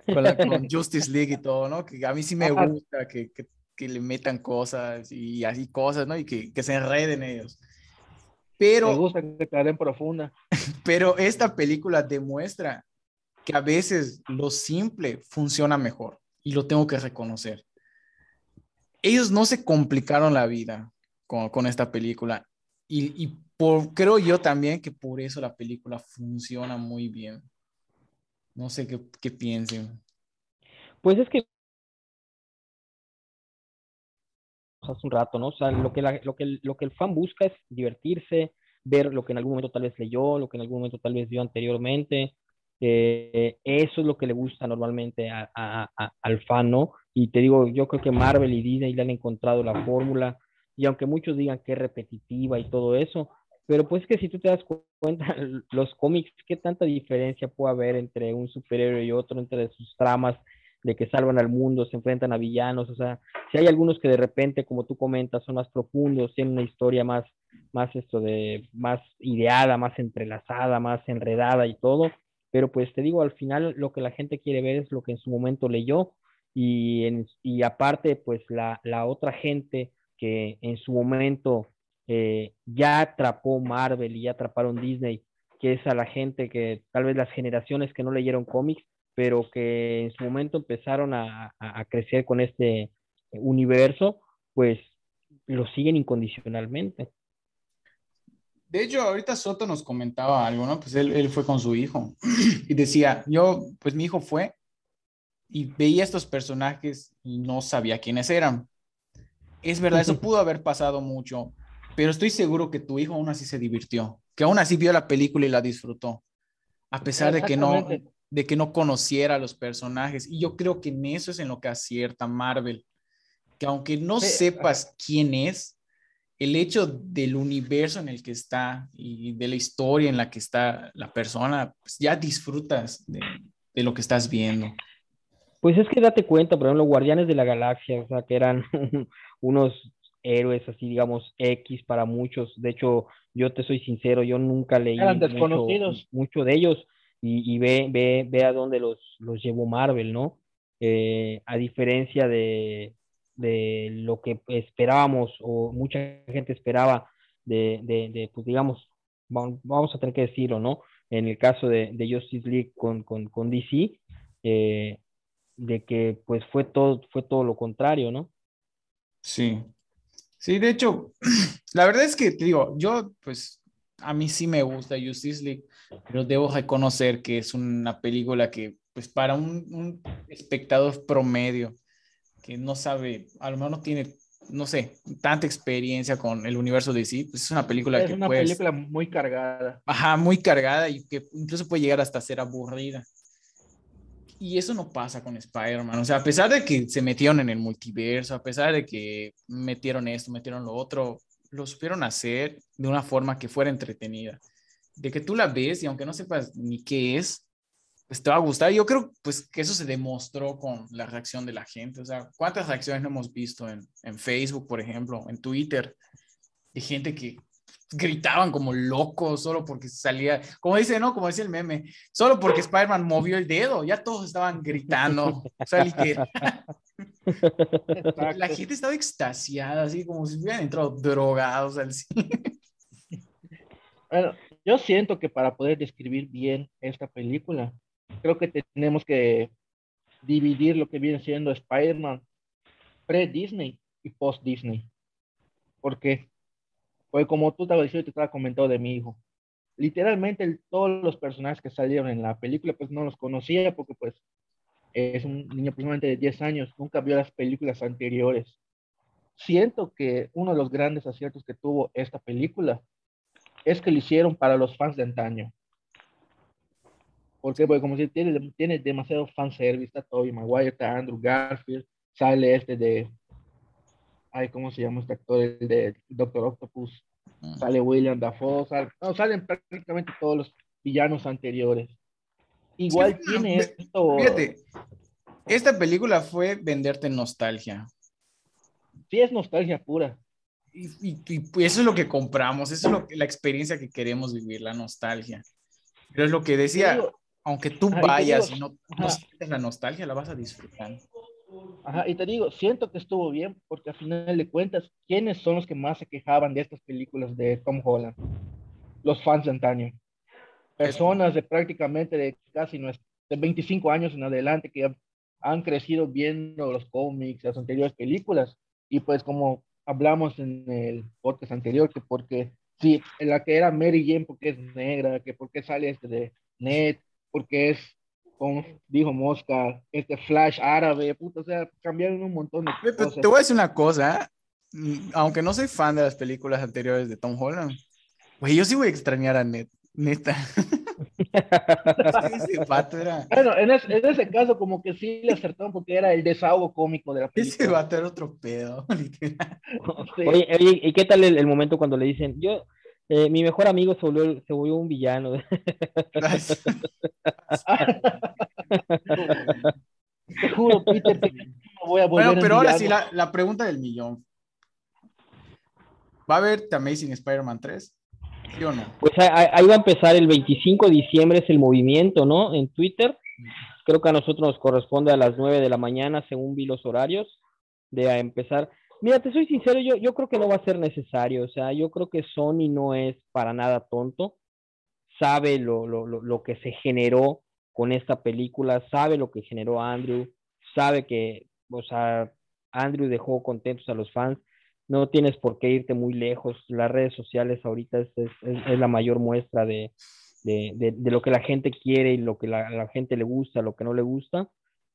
con, la- con Justice League y todo, ¿no? Que a mí sí me gusta que, que, que le metan cosas y así cosas, ¿no? Y que, que se enreden ellos. Me Pero gusta que te den profunda. pero esta película demuestra que a veces lo simple funciona mejor y lo tengo que reconocer. Ellos no se complicaron la vida con, con esta película y, y por, creo yo también que por eso la película funciona muy bien. No sé qué, qué piensen. Pues es que hace un rato, ¿no? O sea, lo que, la- lo, que el, lo que el fan busca es divertirse, ver lo que en algún momento tal vez leyó, lo que en algún momento tal vez vio anteriormente. Eh, eso es lo que le gusta normalmente a- a- a- al fan, ¿no? Y te digo, yo creo que Marvel y Disney le han encontrado la fórmula, y aunque muchos digan que es repetitiva y todo eso, pero pues que si tú te das cu- cuenta, los cómics, ¿qué tanta diferencia puede haber entre un superhéroe y otro, entre sus tramas de que salvan al mundo, se enfrentan a villanos, o sea, si hay algunos que de repente, como tú comentas, son más profundos, tienen una historia más, más esto de, más ideada, más entrelazada, más enredada y todo, pero pues te digo, al final lo que la gente quiere ver es lo que en su momento leyó y, en, y aparte, pues la, la otra gente que en su momento eh, ya atrapó Marvel y ya atraparon Disney, que es a la gente que tal vez las generaciones que no leyeron cómics, pero que en su momento empezaron a, a, crecer con este universo, pues lo siguen incondicionalmente. De hecho, ahorita Soto nos comentaba algo, ¿no? Pues él, él fue con su hijo y decía, yo, pues mi hijo fue y veía estos personajes y no sabía quiénes eran. Es verdad, eso pudo haber pasado mucho, pero estoy seguro que tu hijo aún así se divirtió, que aún así vio la película y la disfrutó, a pesar de que no, de que no conociera a los personajes. Y yo creo que en eso es en lo que acierta Marvel, que aunque no Sí, sepas quién es, el hecho del universo en el que está y de la historia en la que está la persona, pues ya disfrutas de, de lo que estás viendo. Pues es que date cuenta, por ejemplo, Guardianes de la Galaxia, o sea, que eran unos héroes así, digamos, X para muchos. De hecho, yo te soy sincero, yo nunca leí mucho, de ellos y, y ve, ve, ve a dónde los, los llevó Marvel, ¿no? Eh, a diferencia de, de lo que esperábamos o mucha gente esperaba de, de, pues digamos, vamos a tener que decirlo, ¿no? En el caso de, de Justice League con, con, con DC, eh, de que pues fue todo, fue todo lo contrario, ¿no? Sí, sí, de hecho, la verdad es que te digo, yo pues a mí sí me gusta Justice League, pero debo reconocer que es una película que pues para un, un espectador promedio que no sabe, a lo mejor no tiene, no sé, tanta experiencia con el universo de DC, pues es una película es que una puedes- película muy cargada. Ajá, muy cargada y que incluso puede llegar hasta ser aburrida. Y eso no pasa con Spider-Man. O sea, a pesar de que se metieron en el multiverso, a pesar de que metieron esto, metieron lo otro, lo supieron hacer de una forma que fuera entretenida. De que tú la ves y aunque no sepas ni qué es, pues te va a gustar. Yo creo pues que eso se demostró con la reacción de la gente. O sea, ¿cuántas reacciones no hemos visto en, en Facebook, por ejemplo, en Twitter, de gente que gritaban como locos solo porque salía, como dice, ¿no? Como dice el meme, solo porque Spider-Man movió el dedo, ya todos estaban gritando. O sea, literal, la gente estaba extasiada, así como si hubieran entrado drogados al cine. Bueno, yo siento que para poder describir bien esta película, creo que tenemos que dividir lo que viene siendo Spider-Man pre-Disney y post-Disney. ¿Por Pues como tú estabas diciendo, te estaba comentando de mi hijo. Literalmente el- todos los personajes que salieron en la película, pues no los conocía porque pues es un niño aproximadamente de 10 años, nunca vio las películas anteriores. Siento que uno de los grandes aciertos que tuvo esta película es que lo hicieron para los fans de antaño. ¿Por qué? Porque como si tiene, tiene demasiado fanservice, está Tobey Maguire, está Andrew Garfield, sale este de, ay, ¿cómo se llama este actor? El de Doctor Octopus, sale William Dafoe, sale- no, salen prácticamente todos los villanos anteriores. Igual Sí, tiene ve- esto, Fíjate, esta película fue venderte nostalgia. sí es nostalgia pura. Y, y- y, eso es lo que compramos, eso es lo que- la experiencia que queremos vivir, la nostalgia. Pero es lo que decía, digo, aunque tú vayas digo, y no, no ajá. sientes la nostalgia, la vas a disfrutar. Ajá, y te digo, siento que estuvo bien porque al final de cuentas, ¿quiénes son los que más se quejaban de estas películas de Tom Holland? Los fans de antaño. Personas de prácticamente de casi nues- de 25 años en adelante que han crecido viendo los cómics, las anteriores películas. Y pues como hablamos en el podcast anterior, que porque sí, en la que era Mary Jane porque es negra, que porque sale este de Ned, porque es como dijo Mosca, este Flash árabe, puta, o sea, cambiaron un montón de Ve, pero cosas. Te voy a decir una cosa, mm, aunque no soy fan de las películas anteriores de Tom Holland, güey, yo sí voy a extrañar a Ned, neta. Ese vato era, Bueno, en, es- en ese caso como que sí le acertaron porque era el desahogo cómico de la ese película. vato era otro pedo, literal. Sí. Oye, oye, ¿y qué tal el, el momento cuando le dicen, yo, eh, mi mejor amigo se volvió, se volvió un villano? Te juro, Peter, que no voy a volver Bueno, en pero ahora sí, la, la pregunta del millón. ¿Va a haber The Amazing Spider-Man 3? ¿Sí o no? Pues ahí, ahí- ahí va a empezar el 25 de diciembre, es el movimiento, ¿no? En Twitter. Creo que a nosotros nos corresponde a las 9 de la mañana, según vi los horarios, de a empezar. Mira, te soy sincero, yo, yo creo que no va a ser necesario. O sea, yo creo que Sony no es para nada tonto. Sabe lo, lo, lo, lo que se generó con esta película, sabe lo que generó Andrew, sabe que, o sea, Andrew dejó contentos a los fans no tienes por qué irte muy lejos. Las redes sociales ahorita es, es, es- la mayor muestra de, de, de- de lo que la gente quiere y lo que la, la gente le gusta, lo que no le gusta.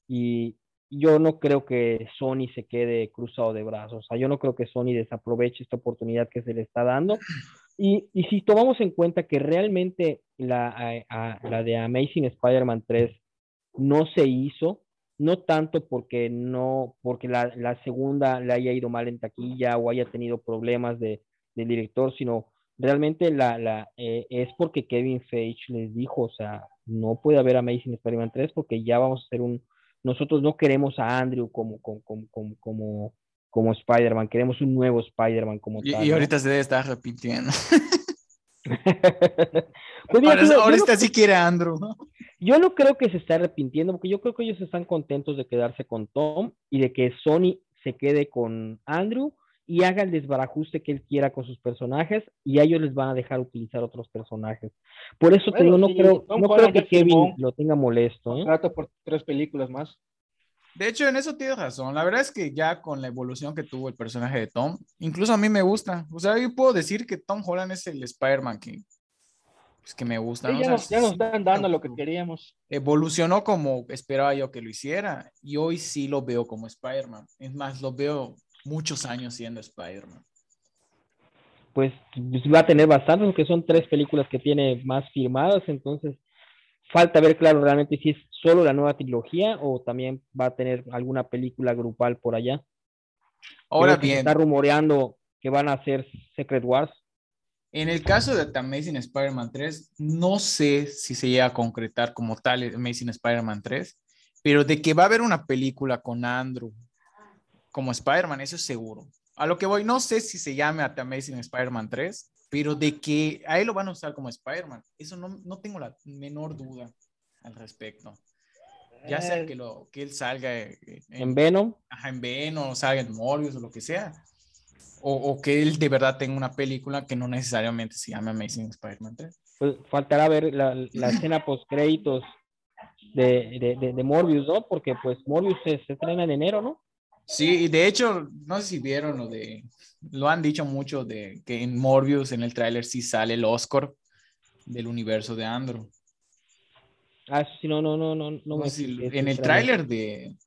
Y yo no creo que Sony se quede cruzado de brazos. O sea, yo no creo que Sony desaproveche esta oportunidad que se le está dando. Y, y si tomamos en cuenta que realmente la, a- la de Amazing Spider-Man 3 no se hizo, no tanto porque no, porque la, la segunda le haya ido mal en taquilla o haya tenido problemas de, del director, sino realmente la, la, eh, es porque Kevin Feige les dijo, o sea, no puede haber Amazing Spider-Man 3 porque ya vamos a hacer un, nosotros no queremos a Andrew como, como, como, como, como, como Spider-Man, queremos un nuevo Spider-Man como Y, tal. y ¿no? ahorita se debe estar repitiendo. Pues mira, Ahora, yo no- ahorita sí quiere a Andrew. ¿no? Yo no creo que se esté arrepintiendo, porque yo creo que ellos están contentos de quedarse con Tom y de que Sony se quede con Andrew y haga el desbarajuste que él quiera con sus personajes y a ellos les van a dejar utilizar otros personajes. Por eso te digo, no creo, no creo que Kevin lo tenga molesto. ¿eh? Trata por tres películas más. De hecho, en eso tienes razón. La verdad es que ya con la evolución que tuvo el personaje de Tom, incluso a mí me gusta. O sea, yo puedo decir que Tom Holland es el Spider-Man que, pues, que me gusta. ya, nos, están dando lo que queríamos. Evolucionó como esperaba yo que lo hiciera y hoy sí lo veo como Spider-Man. Es más, lo veo muchos años siendo Spider-Man. Pues, pues, va a tener bastantes, porque son tres películas que tiene más firmadas, entonces falta ver claro realmente si es solo la nueva trilogía o también va a tener alguna película grupal por allá. Ahora bien. Se está rumoreando que van a hacer Secret Wars. En el caso de The Amazing Spider-Man 3, no sé si se llega a concretar como tal Amazing Spider-Man 3, pero de que va a haber una película con Andrew como Spider-Man, eso es seguro. A lo que voy, no sé si se llame a The Amazing Spider-Man 3, pero de que a él lo van a usar como Spider-Man, eso no, no, tengo la menor duda al respecto. Ya sea eh. que, lo, que él salga en, en Venom, ajá, en Venom, o salga en Morbius o lo que sea, o, o, que él de verdad tenga una película que no necesariamente se llame Amazing Spider-Man 3. Pues faltará ver la, la escena post créditos de, de, de, Morbius, ¿no? Porque pues Morbius se, se estrena en enero, ¿no? Sí, de hecho, no sé si vieron lo de, lo han dicho mucho de que en Morbius, en el tráiler, sí sale el Oscar del universo de Andrew. Ah, sí, no, no, no, no. no, en el tráiler de...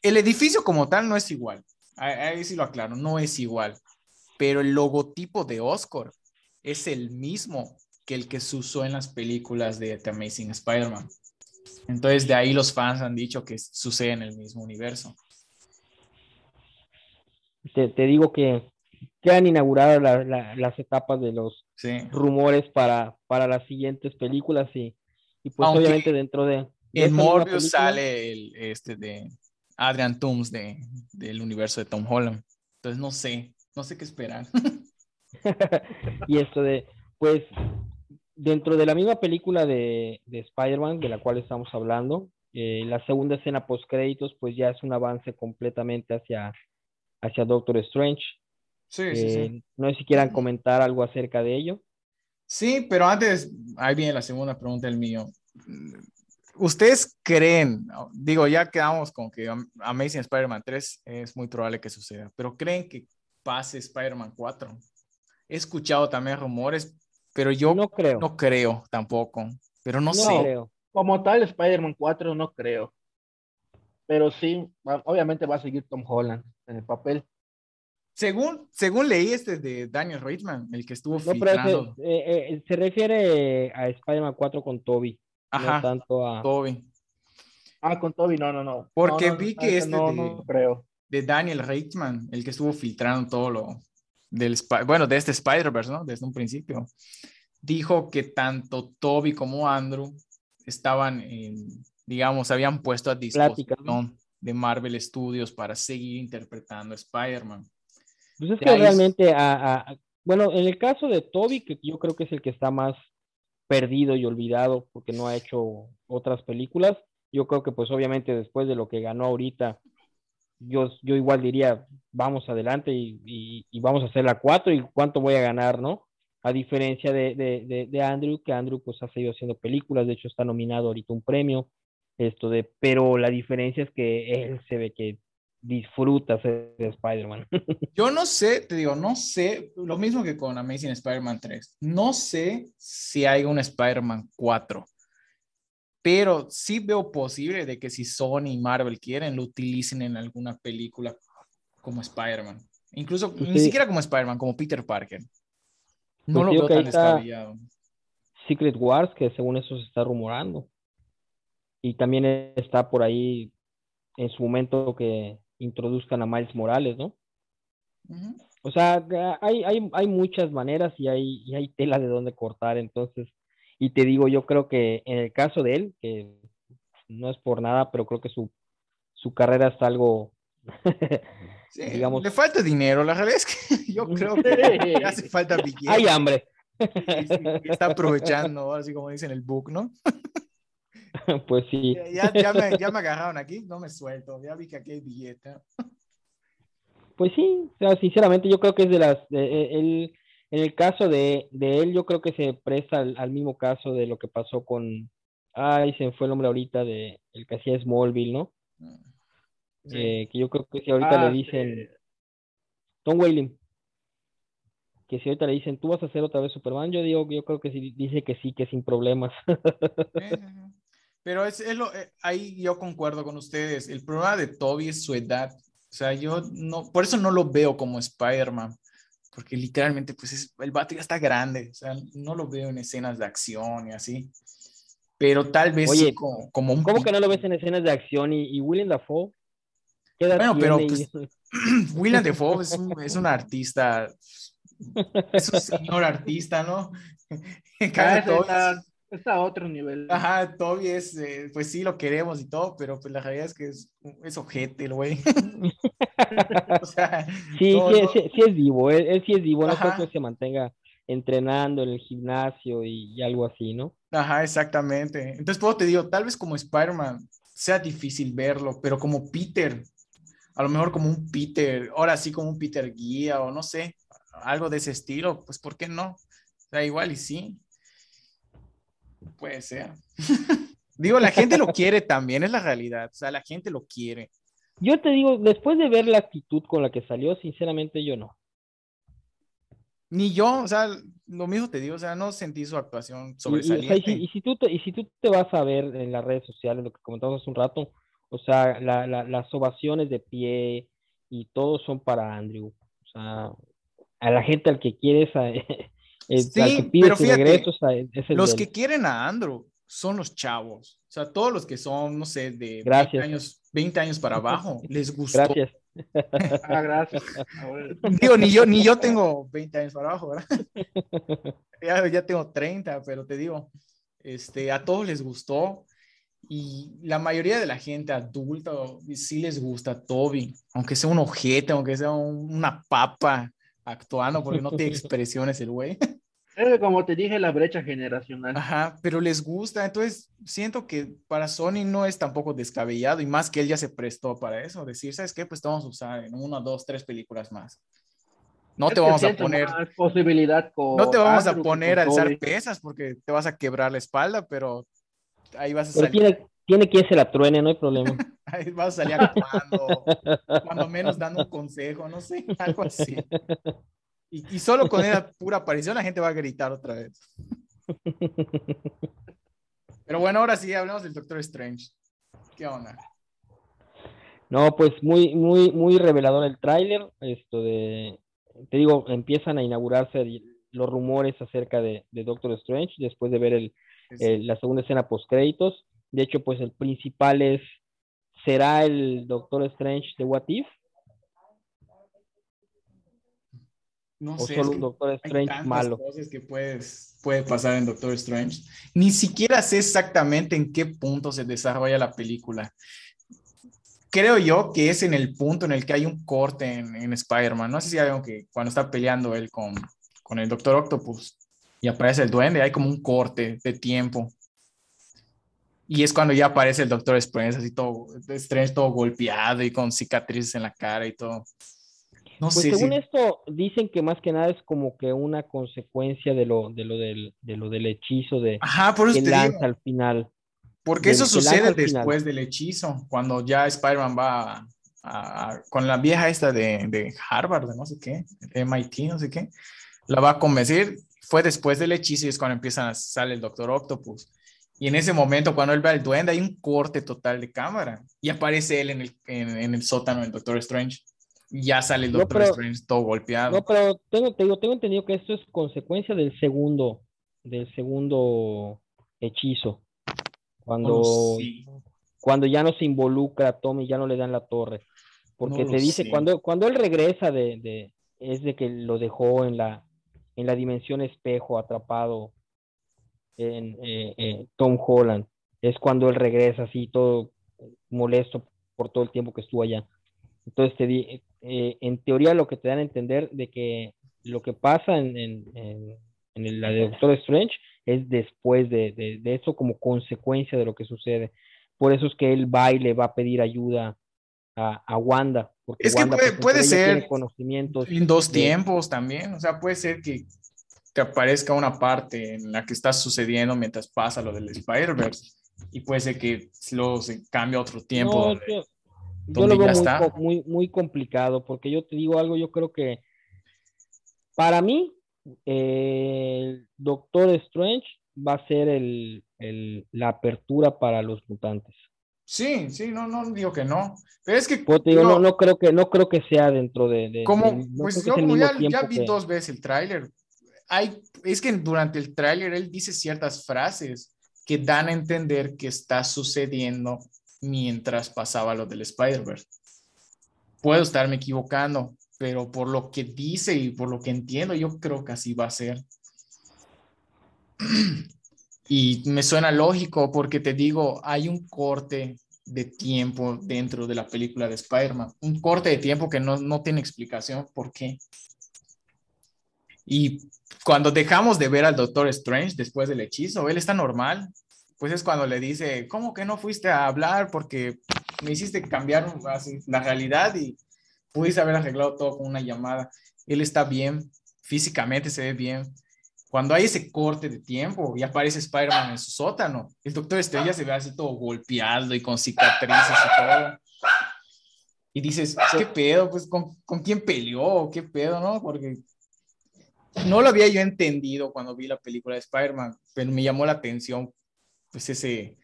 El edificio como tal no es igual. Ahí, sí lo aclaro, no es igual. Pero el logotipo de Oscar es el mismo que el que se usó en las películas de The Amazing Spider-Man. Entonces de ahí los fans han dicho que sucede en el mismo universo te, digo que, ya han inaugurado las etapas de los rumores para, para las siguientes películas y, y pues obviamente dentro de... En Morbius sale el este de Adrian Toomes de, del universo de Tom Holland. Entonces no sé, no sé qué esperar. y esto de, pues, dentro de la misma película de, de Spider-Man, de la cual estamos hablando, eh, la segunda escena post créditos, pues ya es un avance completamente hacia hacia Doctor Strange. Sí, sí, sí. Eh, no sé si quieran comentar algo acerca de ello. Sí, pero antes, ahí viene la segunda pregunta del mío. ¿Ustedes creen, digo, ya quedamos con que Amazing Spider-Man 3 es muy probable que suceda, pero creen que pase Spider-Man 4? He escuchado también rumores, pero yo no creo, no creo tampoco, pero no, no sé. Creo. Como tal, Spider-Man 4 no creo pero sí, obviamente va a seguir Tom Holland en el papel. Según, según leí este de Daniel Reitman, el que estuvo no, filtrando. Eh, eh, se refiere a Spider-Man 4 con Toby. Ajá, no tanto a... Toby. Ah, con Toby, no, no, no. Porque no, vi que este de, creo. de Daniel Reitman, el que estuvo filtrando todo lo del, bueno, de este Spider-Verse, ¿no? Desde un principio, dijo que tanto Toby como Andrew estaban en digamos, habían puesto a disposición de Marvel Studios para seguir interpretando a Spider-Man. Pues es que realmente, a, bueno, en el caso de Toby, que yo creo que es el que está más perdido y olvidado porque no ha hecho otras películas, yo creo que pues obviamente después de lo que ganó ahorita, yo, yo igual diría, vamos adelante y, y, vamos a hacer la cuatro y cuánto voy a ganar, ¿no? A diferencia de, de, de, Andrew, que Andrew pues ha seguido haciendo películas, de hecho está nominado ahorita un premio, esto de, pero la diferencia es que él se ve que disfruta ser Spider-Man. Yo no sé, te digo, no sé, lo mismo que con Amazing Spider-Man 3, no sé si hay un Spider-Man 4, pero sí veo posible de que si Sony y Marvel quieren, lo utilicen en alguna película como Spider-Man. Incluso ni siquiera como Spider-Man, como Peter Parker. No pues lo veo tan descabellado. Secret Wars, que según eso se está rumorando y también está por ahí en su momento que introduzcan a Miles Morales, ¿no? O sea, hay, hay, hay, muchas maneras y hay, y hay tela de dónde cortar, entonces, y te digo, yo creo que en el caso de él, que no es por nada, pero creo que su, su carrera está algo, digamos... Le falta dinero, la realidad es que yo creo que le hace falta billete. Hay hambre. está aprovechando, así como dice en el book, ¿no? pues sí. Ya, ya, me, ya, me, agarraron aquí, no me suelto. Ya vi que aquí hay billete. Pues sí, o sea, sinceramente yo creo que es de las, el, en el caso de, él, yo creo que se presta al, mismo caso de lo que pasó con, ay, se me fue el nombre ahorita de el que hacía Smallville, ¿no? Eh, que yo creo que si ahorita le ah, dicen, Tom Whaling, que si ahorita le dicen, tú vas a hacer otra vez Superman, yo digo, yo creo que sí, dice que sí, que sin problemas. Pero es, lo, eh, ahí yo concuerdo con ustedes. El problema de Toby es su edad. O sea, yo no, por eso no lo veo como Spider-Man. Porque literalmente, pues es, el vato ya está grande. O sea, no lo veo en escenas de acción y así. Pero tal vez como, como, un. ¿Cómo que no lo ves en escenas de acción? ¿Y, y William Dafoe? bueno, pero pues, William Dafoe es un, es un artista. Es un señor artista, ¿no? Cada está a otro nivel. Ajá, Toby es, eh, pues sí, lo queremos y todo, pero pues la realidad es que es, es ojete el güey. o sea, sí, sí, sí, es vivo, él, sí es vivo, no creo que se mantenga entrenando en el gimnasio y, algo así, ¿no? Ajá, exactamente. Entonces, puedo te digo, tal vez como Spider-Man sea difícil verlo, pero como Peter, a lo mejor como un Peter, ahora sí como un Peter guía o no sé, algo de ese estilo, pues ¿por qué no? O sea, igual y sí. Puede ser. digo, la gente lo quiere también, es la realidad. O sea, la gente lo quiere. Yo te digo, después de ver la actitud con la que salió, sinceramente yo no. Ni yo, o sea, lo mismo te digo, o sea, no sentí su actuación sobresaliente. Y, si, tú te, y si tú te vas a ver en las redes sociales, lo que comentamos hace un rato, o sea, las ovaciones de pie y todo son para Andrew. O sea, a la gente al que quieres, sí, pero fíjate, los que quieren a Andrew son los chavos. O sea, todos los que son, no sé, de 20 años, 20 años para abajo, les gustó. Gracias. Ah, gracias. Digo, ni yo, ni yo tengo 20 años para abajo, ¿verdad? Ya, ya tengo 30, pero te digo, este, a todos les gustó. Y la mayoría de la gente adulta sí les gusta Toby, aunque sea un ojete, aunque sea una papa actuando, porque no tiene expresiones el güey. como te dije, la brecha generacional. Ajá, pero les gusta. Entonces, siento que para Sony no es tampoco descabellado y más que él ya se prestó para eso. Decir, ¿sabes qué? Pues te vamos a usar en una, dos, tres películas más. No te vamos a poner. Posibilidad no te vamos a poner a alzar pesas porque te vas a quebrar la espalda, pero ahí vas a salir. Tiene, tiene que irse la truene, no hay problema. ahí vas a salir actuando, cuando menos dando un consejo, no sé, algo así. Y, solo con esa pura aparición la gente va a gritar otra vez. Pero bueno, ahora sí, hablamos del Doctor Strange. ¿Qué onda? No, pues muy, muy, muy revelador el tráiler. Esto de, te digo, empiezan a inaugurarse los rumores acerca de, Doctor Strange después de ver el, la segunda escena post créditos. De hecho, pues el principal es, ¿será el Doctor Strange de What If? No sé, solo un Doctor Strange hay malo. cosas que puedes, puede pasar en Doctor Strange. Ni siquiera sé exactamente en qué punto se desarrolla la película. Creo yo que es en el punto en el que hay un corte en, Spider-Man. No sé si hay que cuando está peleando él con, con el Doctor Octopus y aparece el duende, hay como un corte de tiempo. Y es cuando ya aparece el Doctor Strange, así todo, Strange todo golpeado y con cicatrices en la cara y todo. No pues según esto dicen que más que nada es como que una consecuencia de lo, de lo, del, de lo del hechizo de Ajá, por eso que lanza al final. Porque eso sucede después del hechizo, cuando ya Spider-Man va con la vieja esta de, de Harvard, de no sé qué, MIT, no sé qué, la va a convencer. Fue después del hechizo y es cuando empieza a salir el Doctor Octopus. Y en ese momento, cuando él ve al duende, hay un corte total de cámara y aparece él en el, en, en el sótano del Doctor Strange ya sale el Doctor Strange todo golpeado. No, pero tengo, tengo, tengo entendido que esto es consecuencia del segundo, del segundo hechizo. Cuando, oh, cuando ya no se involucra a Tommy, ya no le dan la torre. Porque te dice, cuando, cuando él regresa de, de, es de que lo dejó en la, en la dimensión espejo atrapado en eh, Tom Holland. Es cuando él regresa así todo molesto por todo el tiempo que estuvo allá. Entonces te di, eh, en teoría lo que te dan a entender de que lo que pasa en, en, en, la de Doctor Strange es después de, de, eso como consecuencia de lo que sucede. Por eso es que él va y le va a pedir ayuda a, a Wanda. Porque Es que Wanda, puede- pues, en puede ser tiene conocimientos. En dos de- tiempos también, o sea, puede ser que, que aparezca una parte en la que está sucediendo mientras pasa lo del Spider-Verse y puede ser que luego se cambie a otro tiempo. No, donde- yo, yo lo veo ya muy, está. muy, muy complicado, porque yo te digo algo, yo creo que para mí, eh, el Doctor Strange va a ser el, el- la apertura para los mutantes. Sí, sí, no, no digo que no, pero es que Pues digo, no, digo, no creo que, no creo que sea dentro de, de- como, no pues el como ya, ya vi que- dos veces el tráiler, hay, es que durante el tráiler él dice ciertas frases que dan a entender que está sucediendo mientras pasaba lo del Spider-Verse. Puedo estarme equivocando, pero por lo que dice y por lo que entiendo, yo creo que así va a ser. Y me suena lógico porque te digo, hay un corte de tiempo dentro de la película de Spider-Man, un corte de tiempo que no, no tiene explicación por qué. Y cuando dejamos de ver al Doctor Strange después del hechizo, él está normal. Pues es cuando le dice, ¿cómo que no fuiste a hablar? Porque me hiciste cambiar así, la realidad y pudiste haber arreglado todo con una llamada. Él está bien, físicamente se ve bien. Cuando hay ese corte de tiempo y aparece Spider-Man en su sótano, el Doctor Estrella se ve así todo golpeado y con cicatrices y todo. Y dices, ¿qué pedo? Pues, ¿con, ¿con quién peleó? ¿Qué pedo, no? Porque no lo había yo entendido cuando vi la película de Spider-Man, pero me llamó la atención, pues ese,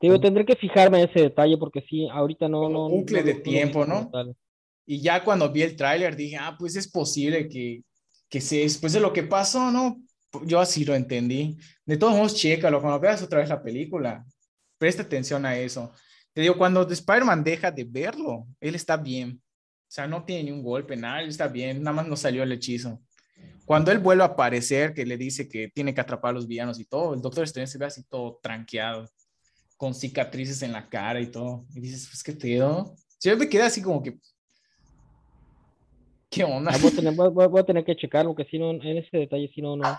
digo, tendré que fijarme en ese detalle porque sí, ahorita no. No bucle no- de no tiempo, ¿no? y ya cuando vi el tráiler dije, ah, pues es posible que, que se, después de lo que pasó, ¿no? Yo así lo entendí. De todos modos, chécalo, cuando veas otra vez la película, presta atención a eso. Te digo, cuando Spider-Man deja de verlo, él está bien. O sea, no tiene ni un golpe, nada, él está bien, nada más no salió el hechizo. Cuando él vuelve a aparecer, que le dice que tiene que atrapar a los villanos y todo, el Doctor Strange se ve así todo tranqueado, con cicatrices en la cara y todo. Y dices, pues qué pedo. Yo me quedé así como que, ¿qué onda? Ah, voy, a tener, voy- voy- voy a tener que checar porque si no, en ese detalle sí no, no,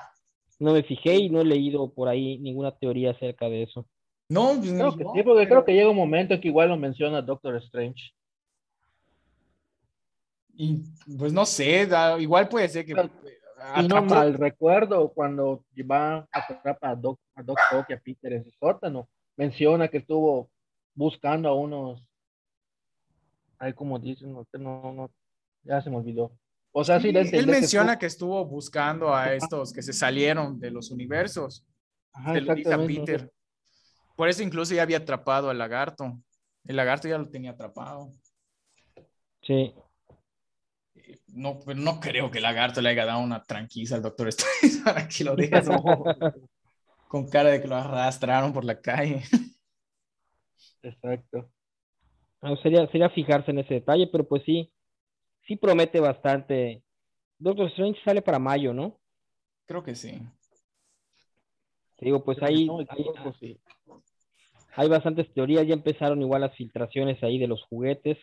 no me fijé y no he leído por ahí ninguna teoría acerca de eso. No, pues Creo no, que no, sí, porque pero- creo que llega un momento en que igual lo menciona Doctor Strange. y, pues no sé, da- igual puede ser que Pero- Si no mal recuerdo, cuando va a atrapa a Doc, a Doc Ock y a Peter en su sótano, menciona que estuvo buscando a unos. Ay, como dicen, no, no, no, ya se me olvidó. O sea, sí, él que menciona estuvo- que estuvo buscando a estos que se salieron de los universos. Ajá, Te lo dice a. Peter. Por eso incluso ya había atrapado al lagarto. El lagarto ya lo tenía atrapado. Sí. No, pero no creo que el lagarto le haya dado una tranquiza al doctor Strange para que lo deje No, con cara de que lo arrastraron por la calle. exacto. Ah, Sería, sería fijarse en ese detalle, pero pues sí, sí promete bastante. Doctor Strange sale para mayo, ¿no? Creo que sí. Te digo, pues Creo ahí no sí. hay bastantes teorías, ya empezaron igual las filtraciones ahí de los juguetes.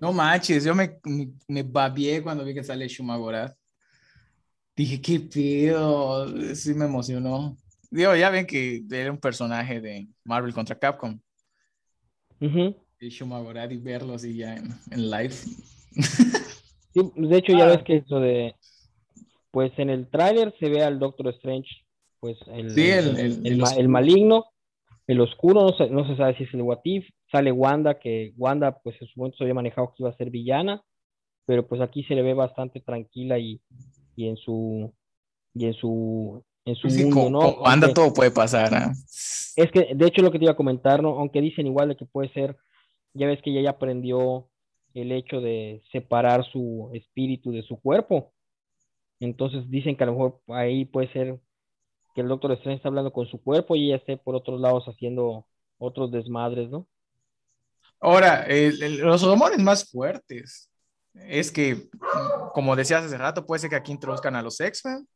No manches, yo me, me, me babié cuando vi que sale Shumagorat. Dije, qué pedo, sí me emocionó. Digo, ya ven que era un personaje de Marvel contra Capcom. Ujú. Y Shumagorat y verlo así ya en, en live. Sí, de hecho, ya Ah, ves que eso de, pues en el tráiler se ve al Doctor Strange, pues el, Sí, el- el- el el maligno, el oscuro, no se, no se sabe si es el Watif, sale Wanda, que Wanda pues en su momento se había manejado que iba a ser villana, pero pues aquí se le ve bastante tranquila y, y en su y en su en su Sí, mundo, con, ¿no? con Wanda Aunque- todo puede pasar. ¿ah? es que, de hecho, lo que te iba a comentar, ¿no? Aunque dicen igual de que puede ser, ya ves que ella ya aprendió el hecho de separar su espíritu de su cuerpo. Entonces dicen que a lo mejor ahí puede ser que el Doctor Strange está hablando con su cuerpo y ella esté por otros lados haciendo otros desmadres, ¿no? Ahora, el- el- los rumores más fuertes es que, como decías hace rato, puede ser que aquí introduzcan a los X-Men.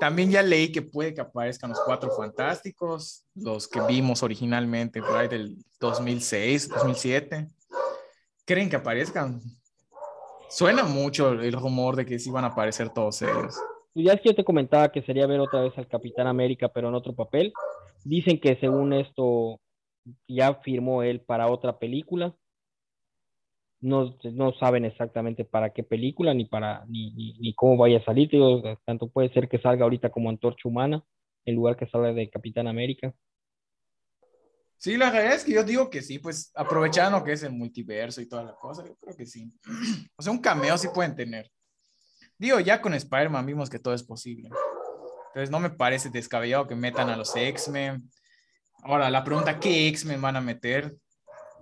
También ya leí que puede que aparezcan los Cuatro Fantásticos, los que vimos originalmente por ahí del 2006, 2007. ¿Creen que aparezcan? Suena mucho el rumor de que sí van a aparecer todos ellos. Ya es que yo te comentaba que sería ver otra vez al Capitán América, pero en otro papel. Dicen que según esto ya firmó él para otra película. No, no saben exactamente para qué película ni para ni, ni, cómo vaya a salir. Digo, tanto puede ser que salga ahorita como Antorcha Humana, en lugar que salga de Capitán América. Sí, la realidad es que yo digo que sí, pues aprovechando que es el multiverso y toda la cosa, yo creo que sí. O sea, un cameo sí pueden tener. Digo, ya con Spider-Man vimos que todo es posible. Entonces no me parece descabellado que metan a los X-Men. Ahora, la pregunta, ¿qué X-Men van a meter?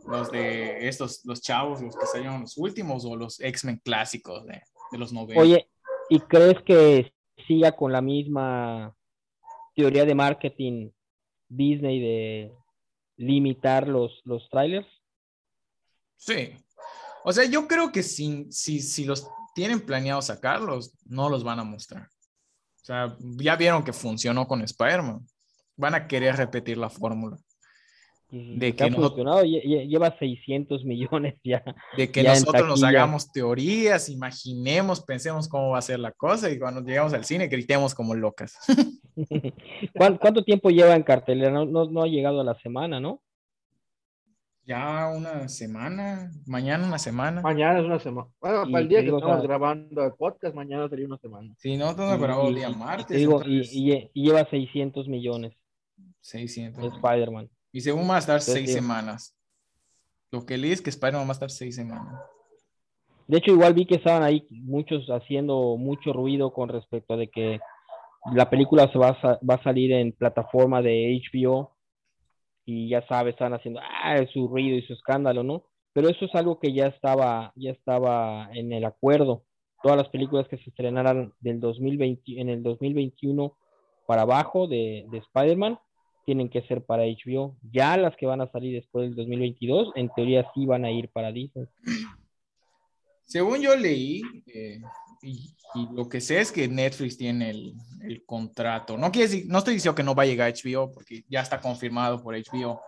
Los de estos, los chavos, los que salieron los últimos o los X-Men clásicos de, de los 90. Oye, ¿y crees que siga con la misma teoría de marketing Disney de limitar los, los trailers? Sí. O sea, yo creo que si, si, si los tienen planeado sacarlos, no los van a mostrar. O sea, ya vieron que funcionó con Spider-Man. Van a querer repetir la fórmula. De que, ha nosotros, funcionado, lleva 600 millones ya. De que ya nosotros nos hagamos teorías, imaginemos, pensemos cómo va a ser la cosa y cuando llegamos al cine gritemos como locas. ¿Cuánto tiempo lleva en cartelera? No, no, no ha llegado a la semana, ¿no? Ya una semana, mañana una semana. Mañana es una semana. Bueno, para el día que estamos grabando el podcast, mañana sería una semana. Sí, no, estamos grabando el día martes. Y, digo, entonces... y, y, y, lleva 600 millones. 600. Spider-Man. Y según va a estar seis semanas. Lo que leí es que Spider-Man va a estar seis semanas. De hecho, igual vi que estaban ahí muchos haciendo mucho ruido con respecto a de que la película se va a, va a salir en plataforma de HBO y ya sabes, están haciendo ah, su ruido y su escándalo, ¿no? Pero eso es algo que ya estaba, ya estaba en el acuerdo. Todas las películas que se estrenaran del 2020, en el 2021 para abajo de, de Spider-Man tienen que ser para HBO. Ya las que van a salir después del 2022, en teoría sí van a ir para Disney. Según yo leí, eh, y, y, lo que sé es que Netflix tiene el, el, contrato. No quiere decir, no estoy diciendo que no va a llegar a HBO, porque ya está confirmado por HBO.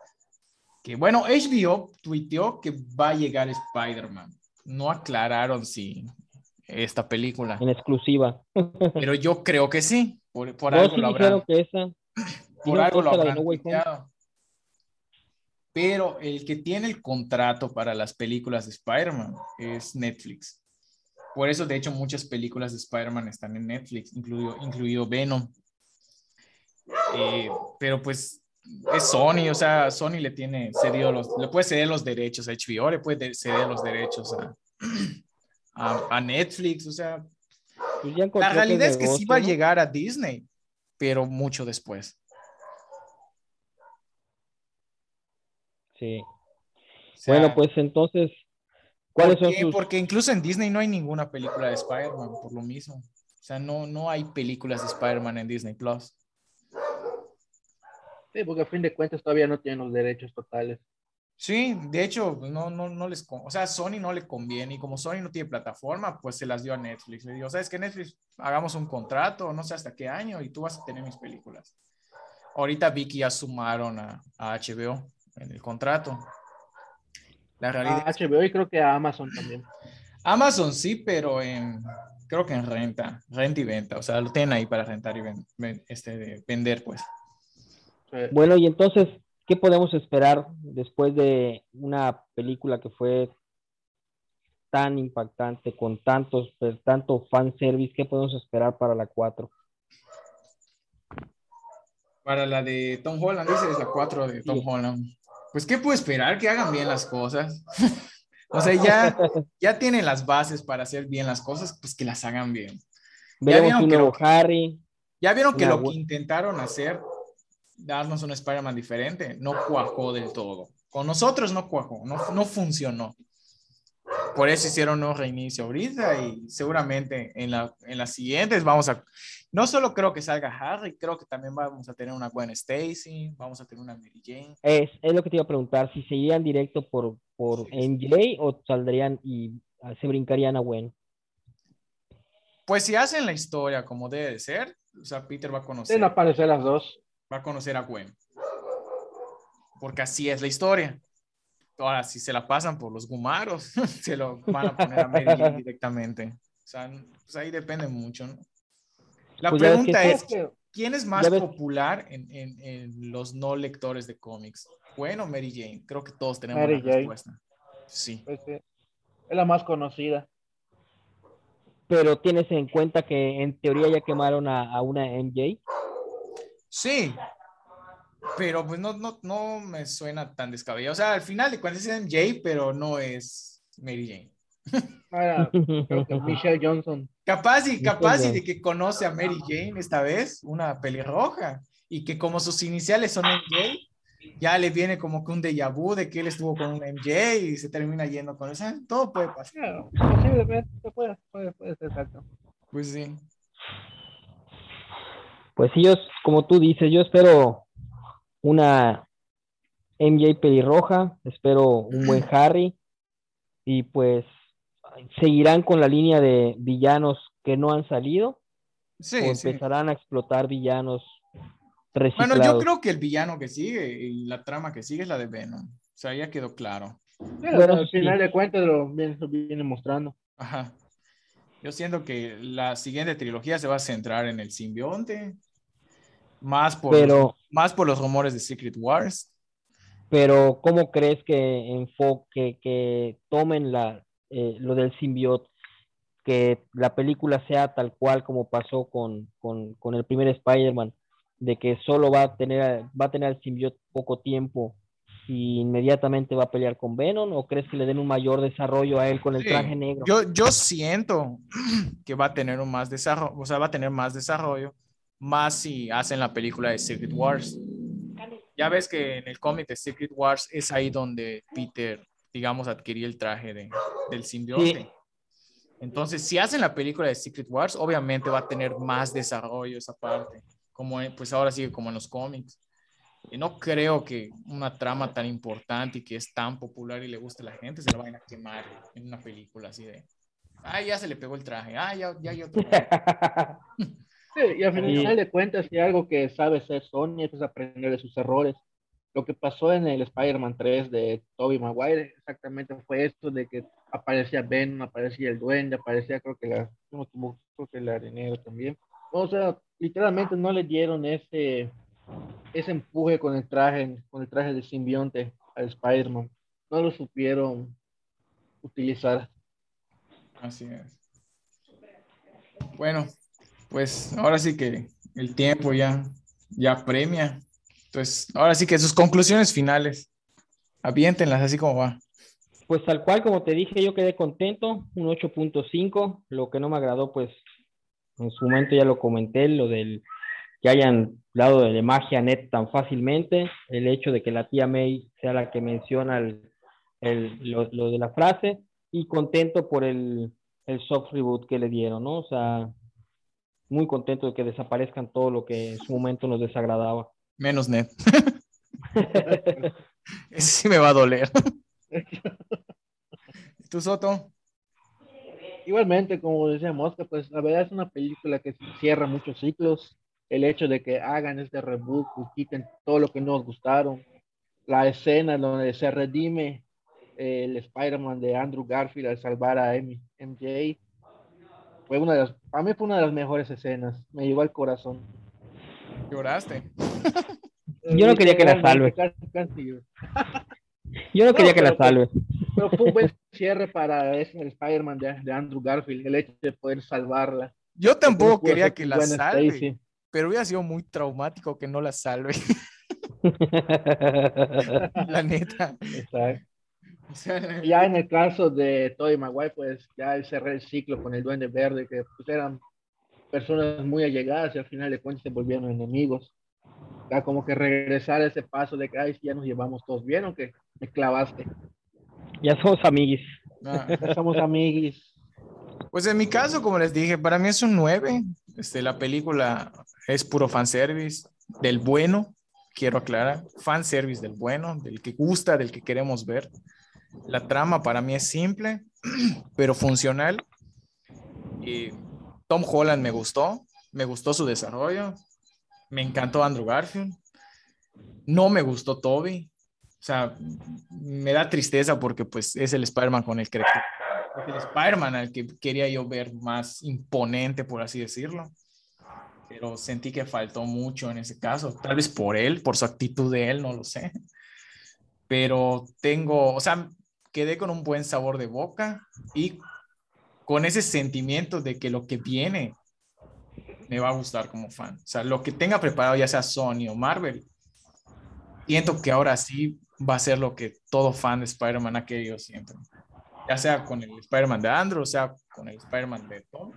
Que bueno, HBO tuiteó que va a llegar Spider-Man. No aclararon si esta película. En exclusiva. Pero yo creo que sí. Por, por algo sí lo habrán. Que esa. Por algo lo habrán no Pero el que tiene el contrato para las películas de Spider-Man es Netflix. Por eso, de hecho, muchas películas de Spider-Man están en Netflix, incluido, incluido Venom. Eh, pero pues es Sony, o sea, Sony le tiene cedido los, le puede ceder los derechos a HBO, le puede ceder los derechos a, a, a Netflix, o sea, pues la realidad es que negocio, sí va a llegar a Disney, pero mucho después. Sí. O sea, bueno, pues entonces, ¿cuáles ¿por son sus... Porque incluso en Disney no hay ninguna película de Spider-Man, por lo mismo. O sea, no, no hay películas de Spider-Man en Disney Plus. Sí, porque a fin de cuentas todavía no tienen los derechos totales. Sí, de hecho, no, no, no les, o sea, Sony no le conviene y como Sony no tiene plataforma, pues se las dio a Netflix. Le digo, ¿sabes qué, Netflix? Hagamos un contrato, no sé hasta qué año y tú vas a tener mis películas. Ahorita Vicky ya sumaron a, a HBO en el contrato. La realidad a HBO y creo que a Amazon también. Amazon sí, pero en, creo que en renta, renta y venta, o sea, lo tienen ahí para rentar y ven, ven, este, vender, pues. Bueno, y entonces, ¿qué podemos esperar después de una película que fue tan impactante, con tantos, tanto fanservice? ¿Qué podemos esperar para la 4? Para la de Tom Holland, dices la 4 de Tom sí. Holland. Pues, ¿qué puedo esperar? Que hagan bien las cosas. o sea, ya, ya tienen las bases para hacer bien las cosas, pues que las hagan bien. ya vieron que lo, Harry. Ya vieron que lo que intentaron hacer darnos un Spider-Man diferente, no cuajó del todo. Con nosotros no cuajó, no, no funcionó. Por eso hicieron un reinicio ahorita y seguramente en, la, en las siguientes vamos a... No solo creo que salga Harry, creo que también vamos a tener una Gwen Stacy, vamos a tener una Mary Jane. Es, es lo que te iba a preguntar, si seguirían directo por, por sí, MJ o saldrían y se brincarían a Gwen. Pues si hacen la historia como debe de ser, o sea, Peter va a conocer. Deben aparecer las dos va a conocer a Gwen. Porque así es la historia. Ahora, si se la pasan por los gumaros, se lo van a poner a Mary directamente. O sea, pues ahí depende mucho, ¿no? La pues pregunta es, que... ¿quién es más popular en, en, en, los no lectores de cómics? bueno, Mary Jane. Creo que todos tenemos Mary la Jane. respuesta. Sí. Pues, sí, es la más conocida. Pero tienes en cuenta que en teoría ya quemaron a, a una MJ. Sí. Pero pues no, no, no me suena tan descabellado. O sea, al final de cuentas es MJ, pero no es Mary Jane. Michelle Johnson. Capaz y capaz y de que conoce a Mary Jane esta vez, una pelirroja, y que como sus iniciales son MJ, ya le viene como que un déjà vu de que él estuvo con un MJ y se termina yendo con eso. Todo puede pasar. Claro, posiblemente puede, puede, puede ser exacto. Pues sí. Pues sí, yo, como tú dices, yo espero una MJ pelirroja, espero un buen Harry y pues seguirán con la línea de villanos que no han salido Sí, o sí. empezarán a explotar villanos Bueno, reciclados. yo creo que el villano que sigue y la trama que sigue es la de Venom. O sea, ya quedó claro. Pero Bueno, al sí. final de cuentas lo viene, lo viene mostrando. Ajá. Yo siento que la siguiente trilogía se va a centrar en el simbionte. Más por, Pero, más por los rumores de Secret Wars. pero ¿cómo crees que enfoque, que tomen la, eh, lo del simbiote, que la película sea tal cual como pasó con, con, con el primer Spider-Man, de que solo va a tener, va a tener al simbiote poco tiempo y inmediatamente va a pelear con Venom, o crees que le den un mayor desarrollo a él con el Sí, traje negro? Yo, yo siento que va a tener un más desarrollo, o sea, va a tener más desarrollo, más si hacen la película de Secret Wars. Ya ves que en el cómic de Secret Wars es ahí donde Peter, digamos, adquirió el traje de, del simbionte. Sí. Entonces, si hacen la película de Secret Wars, obviamente va a tener más desarrollo esa parte, como pues ahora sigue como en los cómics. Y no creo que una trama tan importante y que es tan popular y le guste a la gente se la vayan a quemar en una película así de, ah, ya se le pegó el traje, ah, ya, ya hay otro. Sí, y al final de cuentas, si algo que sabe ser Sony es aprender de sus errores. Lo que pasó en el Spider-Man 3 de Tobey Maguire exactamente fue esto de que aparecía Venom, aparecía el duende, aparecía creo que la, creo que el arenero también. O sea, literalmente no le dieron ese, ese empuje con el traje, con el traje de simbionte al Spider-Man. No lo supieron utilizar. Así es. Bueno, pues ahora sí que el tiempo ya, ya premia. Entonces, ahora sí que sus conclusiones finales, aviéntenlas así como va. Pues tal cual como te dije, yo quedé contento, un 8.5. Lo que no me agradó, pues en su momento ya lo comenté, lo del que hayan dado de magia net tan fácilmente, el hecho de que la tía May sea la que menciona el, el- lo, lo de la frase, y contento por el, el soft reboot que le dieron, ¿no? O sea, muy contento de que desaparezcan todo lo que en su momento nos desagradaba. Menos net. Ese sí me va a doler. ¿Y ¿Tú, Soto? Igualmente, como decía Mosca, pues la verdad es una película que cierra muchos ciclos. El hecho de que hagan este reboot y quiten todo lo que nos gustaron. La escena donde se redime el Spider-Man de Andrew Garfield al salvar a MJ. Fue una de las, para mí fue una de las mejores escenas. Me llegó al corazón. ¿Lloraste? Yo no quería que la salve. Yo no quería que la salve. Pero fue un buen cierre para ese, el Spider-Man de, de Andrew Garfield, el hecho de poder salvarla. Yo tampoco Pudo quería que la salve, Stacy. pero hubiera sido muy traumático que no la salve, la neta. Exacto. O sea, Ya en el caso de Tobey Maguire, pues ya cerré el ciclo con el Duende Verde, que pues, eran personas muy allegadas y al final de cuentas se volvieron enemigos. Ya como que regresar a ese paso de que, ay, ya nos llevamos todos bien, o que me clavaste. ya somos amiguis. ah. Ya somos amiguis. Pues en mi caso, como les dije, para mí es un 9. Este, la película es puro fanservice, del bueno, quiero aclarar. Fanservice del bueno, del que gusta, del que queremos ver. La trama para mí es simple, pero funcional. Y Tom Holland me gustó, me gustó su desarrollo. Me encantó Andrew Garfield. No me gustó Toby. O sea, me da tristeza porque pues es el Spider-Man con el que el Spider-Man al que quería yo ver más imponente, por así decirlo. Pero sentí que faltó mucho en ese caso. Tal vez por él, por su actitud de él, no lo sé. pero tengo, o sea, quedé con un buen sabor de boca y con ese sentimiento de que lo que viene me va a gustar como fan. O sea, lo que tenga preparado, ya sea Sony o Marvel, siento que ahora sí va a ser lo que todo fan de Spider-Man ha querido siempre. Ya sea con el Spider-Man de Andrew, o sea con el Spider-Man de Tom.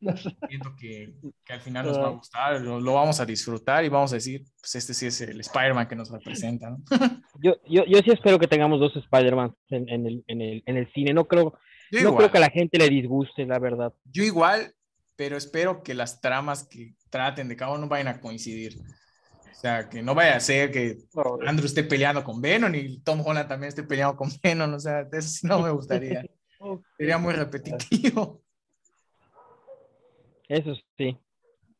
Siento que, que, al final nos va a gustar, lo, lo, vamos a disfrutar y vamos a decir, pues este sí es el Spider-Man que nos representa. ¿no? yo, yo, yo sí espero que tengamos dos Spider-Man en, en, el, en, el, en el cine. No creo, no creo que a la gente le disguste, la verdad. Yo igual, pero espero que las tramas que traten de cada uno vayan a coincidir. O sea, que no vaya a ser que Andrew esté peleando con Venom y Tom Holland también esté peleando con Venom. O sea, eso sí no me gustaría. Sería muy repetitivo. Eso sí.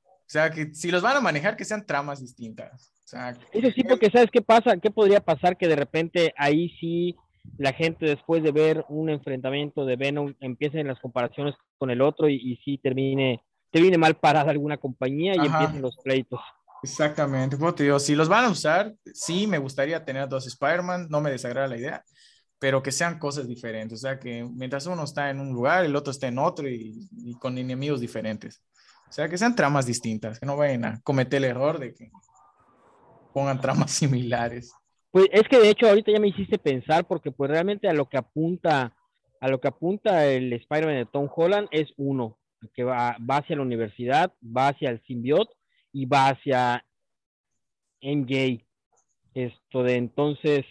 O sea, que si los van a manejar, que sean tramas distintas. O sea, Eso sí, porque ¿sabes qué pasa? ¿Qué podría pasar? Que de repente ahí sí la gente después de ver un enfrentamiento de Venom empiece en las comparaciones con el otro y, y sí termine, termine mal parada alguna compañía y Ajá. empiecen los pleitos. Exactamente, pues te digo, si los van a usar, sí me gustaría tener dos Spider-Man, no me desagrada la idea, pero que sean cosas diferentes, o sea, que mientras uno está en un lugar, el otro está en otro y, y con enemigos diferentes. O sea, que sean tramas distintas, que no vayan a cometer el error de que pongan tramas similares. Pues es que de hecho ahorita ya me hiciste pensar porque pues realmente a lo que apunta a lo que apunta el Spider-Man de Tom Holland es uno, que va, va hacia la universidad, va hacia el simbionte y va hacia MJ. Esto de entonces,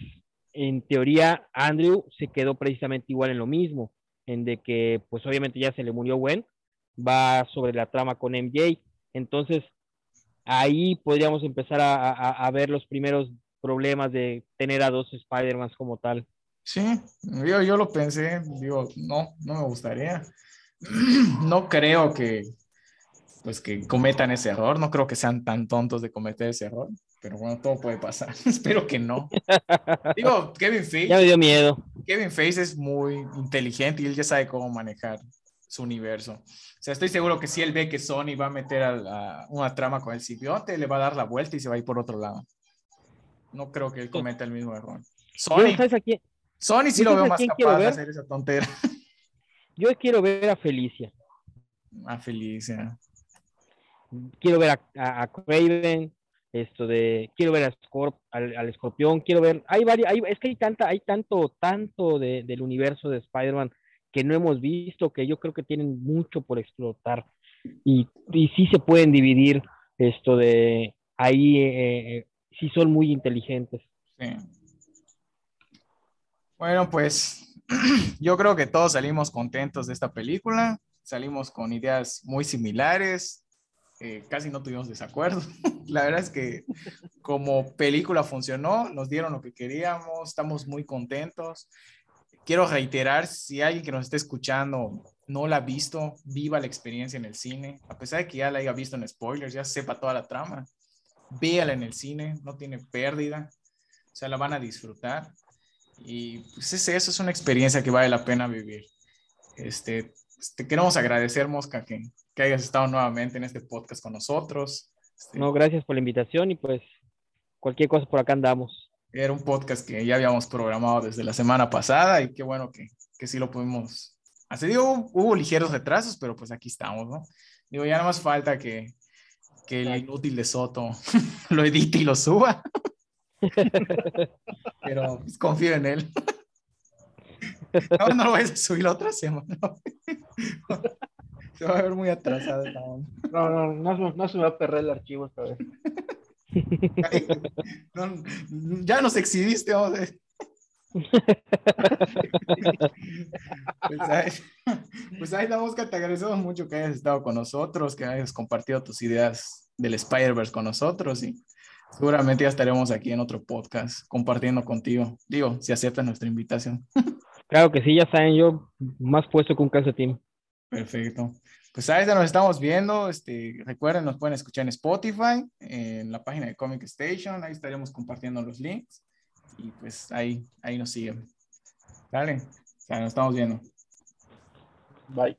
en teoría, Andrew se quedó precisamente igual en lo mismo, en de que, pues obviamente ya se le murió Gwen, va sobre la trama con MJ. Entonces, ahí podríamos empezar a, ver los primeros problemas de tener a dos Spider-Man como tal. Sí, yo, yo lo pensé, digo, no, no me gustaría. No creo que, pues que cometan ese error. No creo que sean tan tontos de cometer ese error, pero bueno, todo puede pasar. Espero que no. Digo, Kevin Feige. Ya me dio miedo. Kevin Feige es muy inteligente y él ya sabe cómo manejar su universo. O sea, estoy seguro que si él ve que Sony va a meter a la, una trama con el simbionte, le va a dar la vuelta y se va a ir por otro lado. No creo que él cometa el mismo error. Sony. Sony sí lo veo más capaz de hacer esa tontera. Yo quiero ver a Felicia. A Felicia quiero ver a, a, a, Craven, esto de, quiero ver al, al, escorpión, quiero ver, hay varios, hay, es que hay tanta, hay tanto, tanto de, del universo de Spider-Man que no hemos visto, que yo creo que tienen mucho por explotar y, y sí se pueden dividir esto de, ahí eh, eh, sí son muy inteligentes. Sí. Bueno, pues yo creo que todos salimos contentos de esta película, salimos con ideas muy similares, eh, casi no tuvimos desacuerdo. La verdad es que como película funcionó, nos dieron lo que queríamos, estamos muy contentos. Quiero reiterar, si alguien que nos esté escuchando no la ha visto, viva la experiencia en el cine, a pesar de que ya la haya visto en spoilers, ya sepa toda la trama, véala en el cine, no tiene pérdida, o sea, la van a disfrutar. Y pues es, eso es una experiencia que vale la pena vivir. Este, te queremos agradecer, Mosca, que, que hayas estado nuevamente en este podcast con nosotros. Este, no, gracias por la invitación y pues cualquier cosa por acá andamos. Era un podcast que ya habíamos programado desde la semana pasada y qué bueno que, que sí lo pudimos hacer. Digo, hubo ligeros retrasos, pero pues aquí estamos, ¿no? Digo, ya nada más falta que, que el inútil de Soto lo edite y lo suba. pero pues, confío en él. No, no lo vayas a subir la otra semana. Se va a ver muy atrasado. No, no, no, no se me va a perder el archivo esta vez. No, ya nos exhibiste, vamos a ver. Pues ahí, pues ahí la mosca, te agradecemos mucho que hayas estado con nosotros, que hayas compartido tus ideas del Spider-Verse con nosotros y seguramente ya estaremos aquí en otro podcast compartiendo contigo. Digo, si aceptas nuestra invitación. Claro que sí, ya saben, yo más puesto que un calcetín. Perfecto. Pues ahí nos estamos viendo. Este, recuerden, nos pueden escuchar en Spotify, en la página de Comic Station. Ahí estaremos compartiendo los links. Y pues ahí, ahí nos siguen. Dale. O sea, nos estamos viendo. Bye.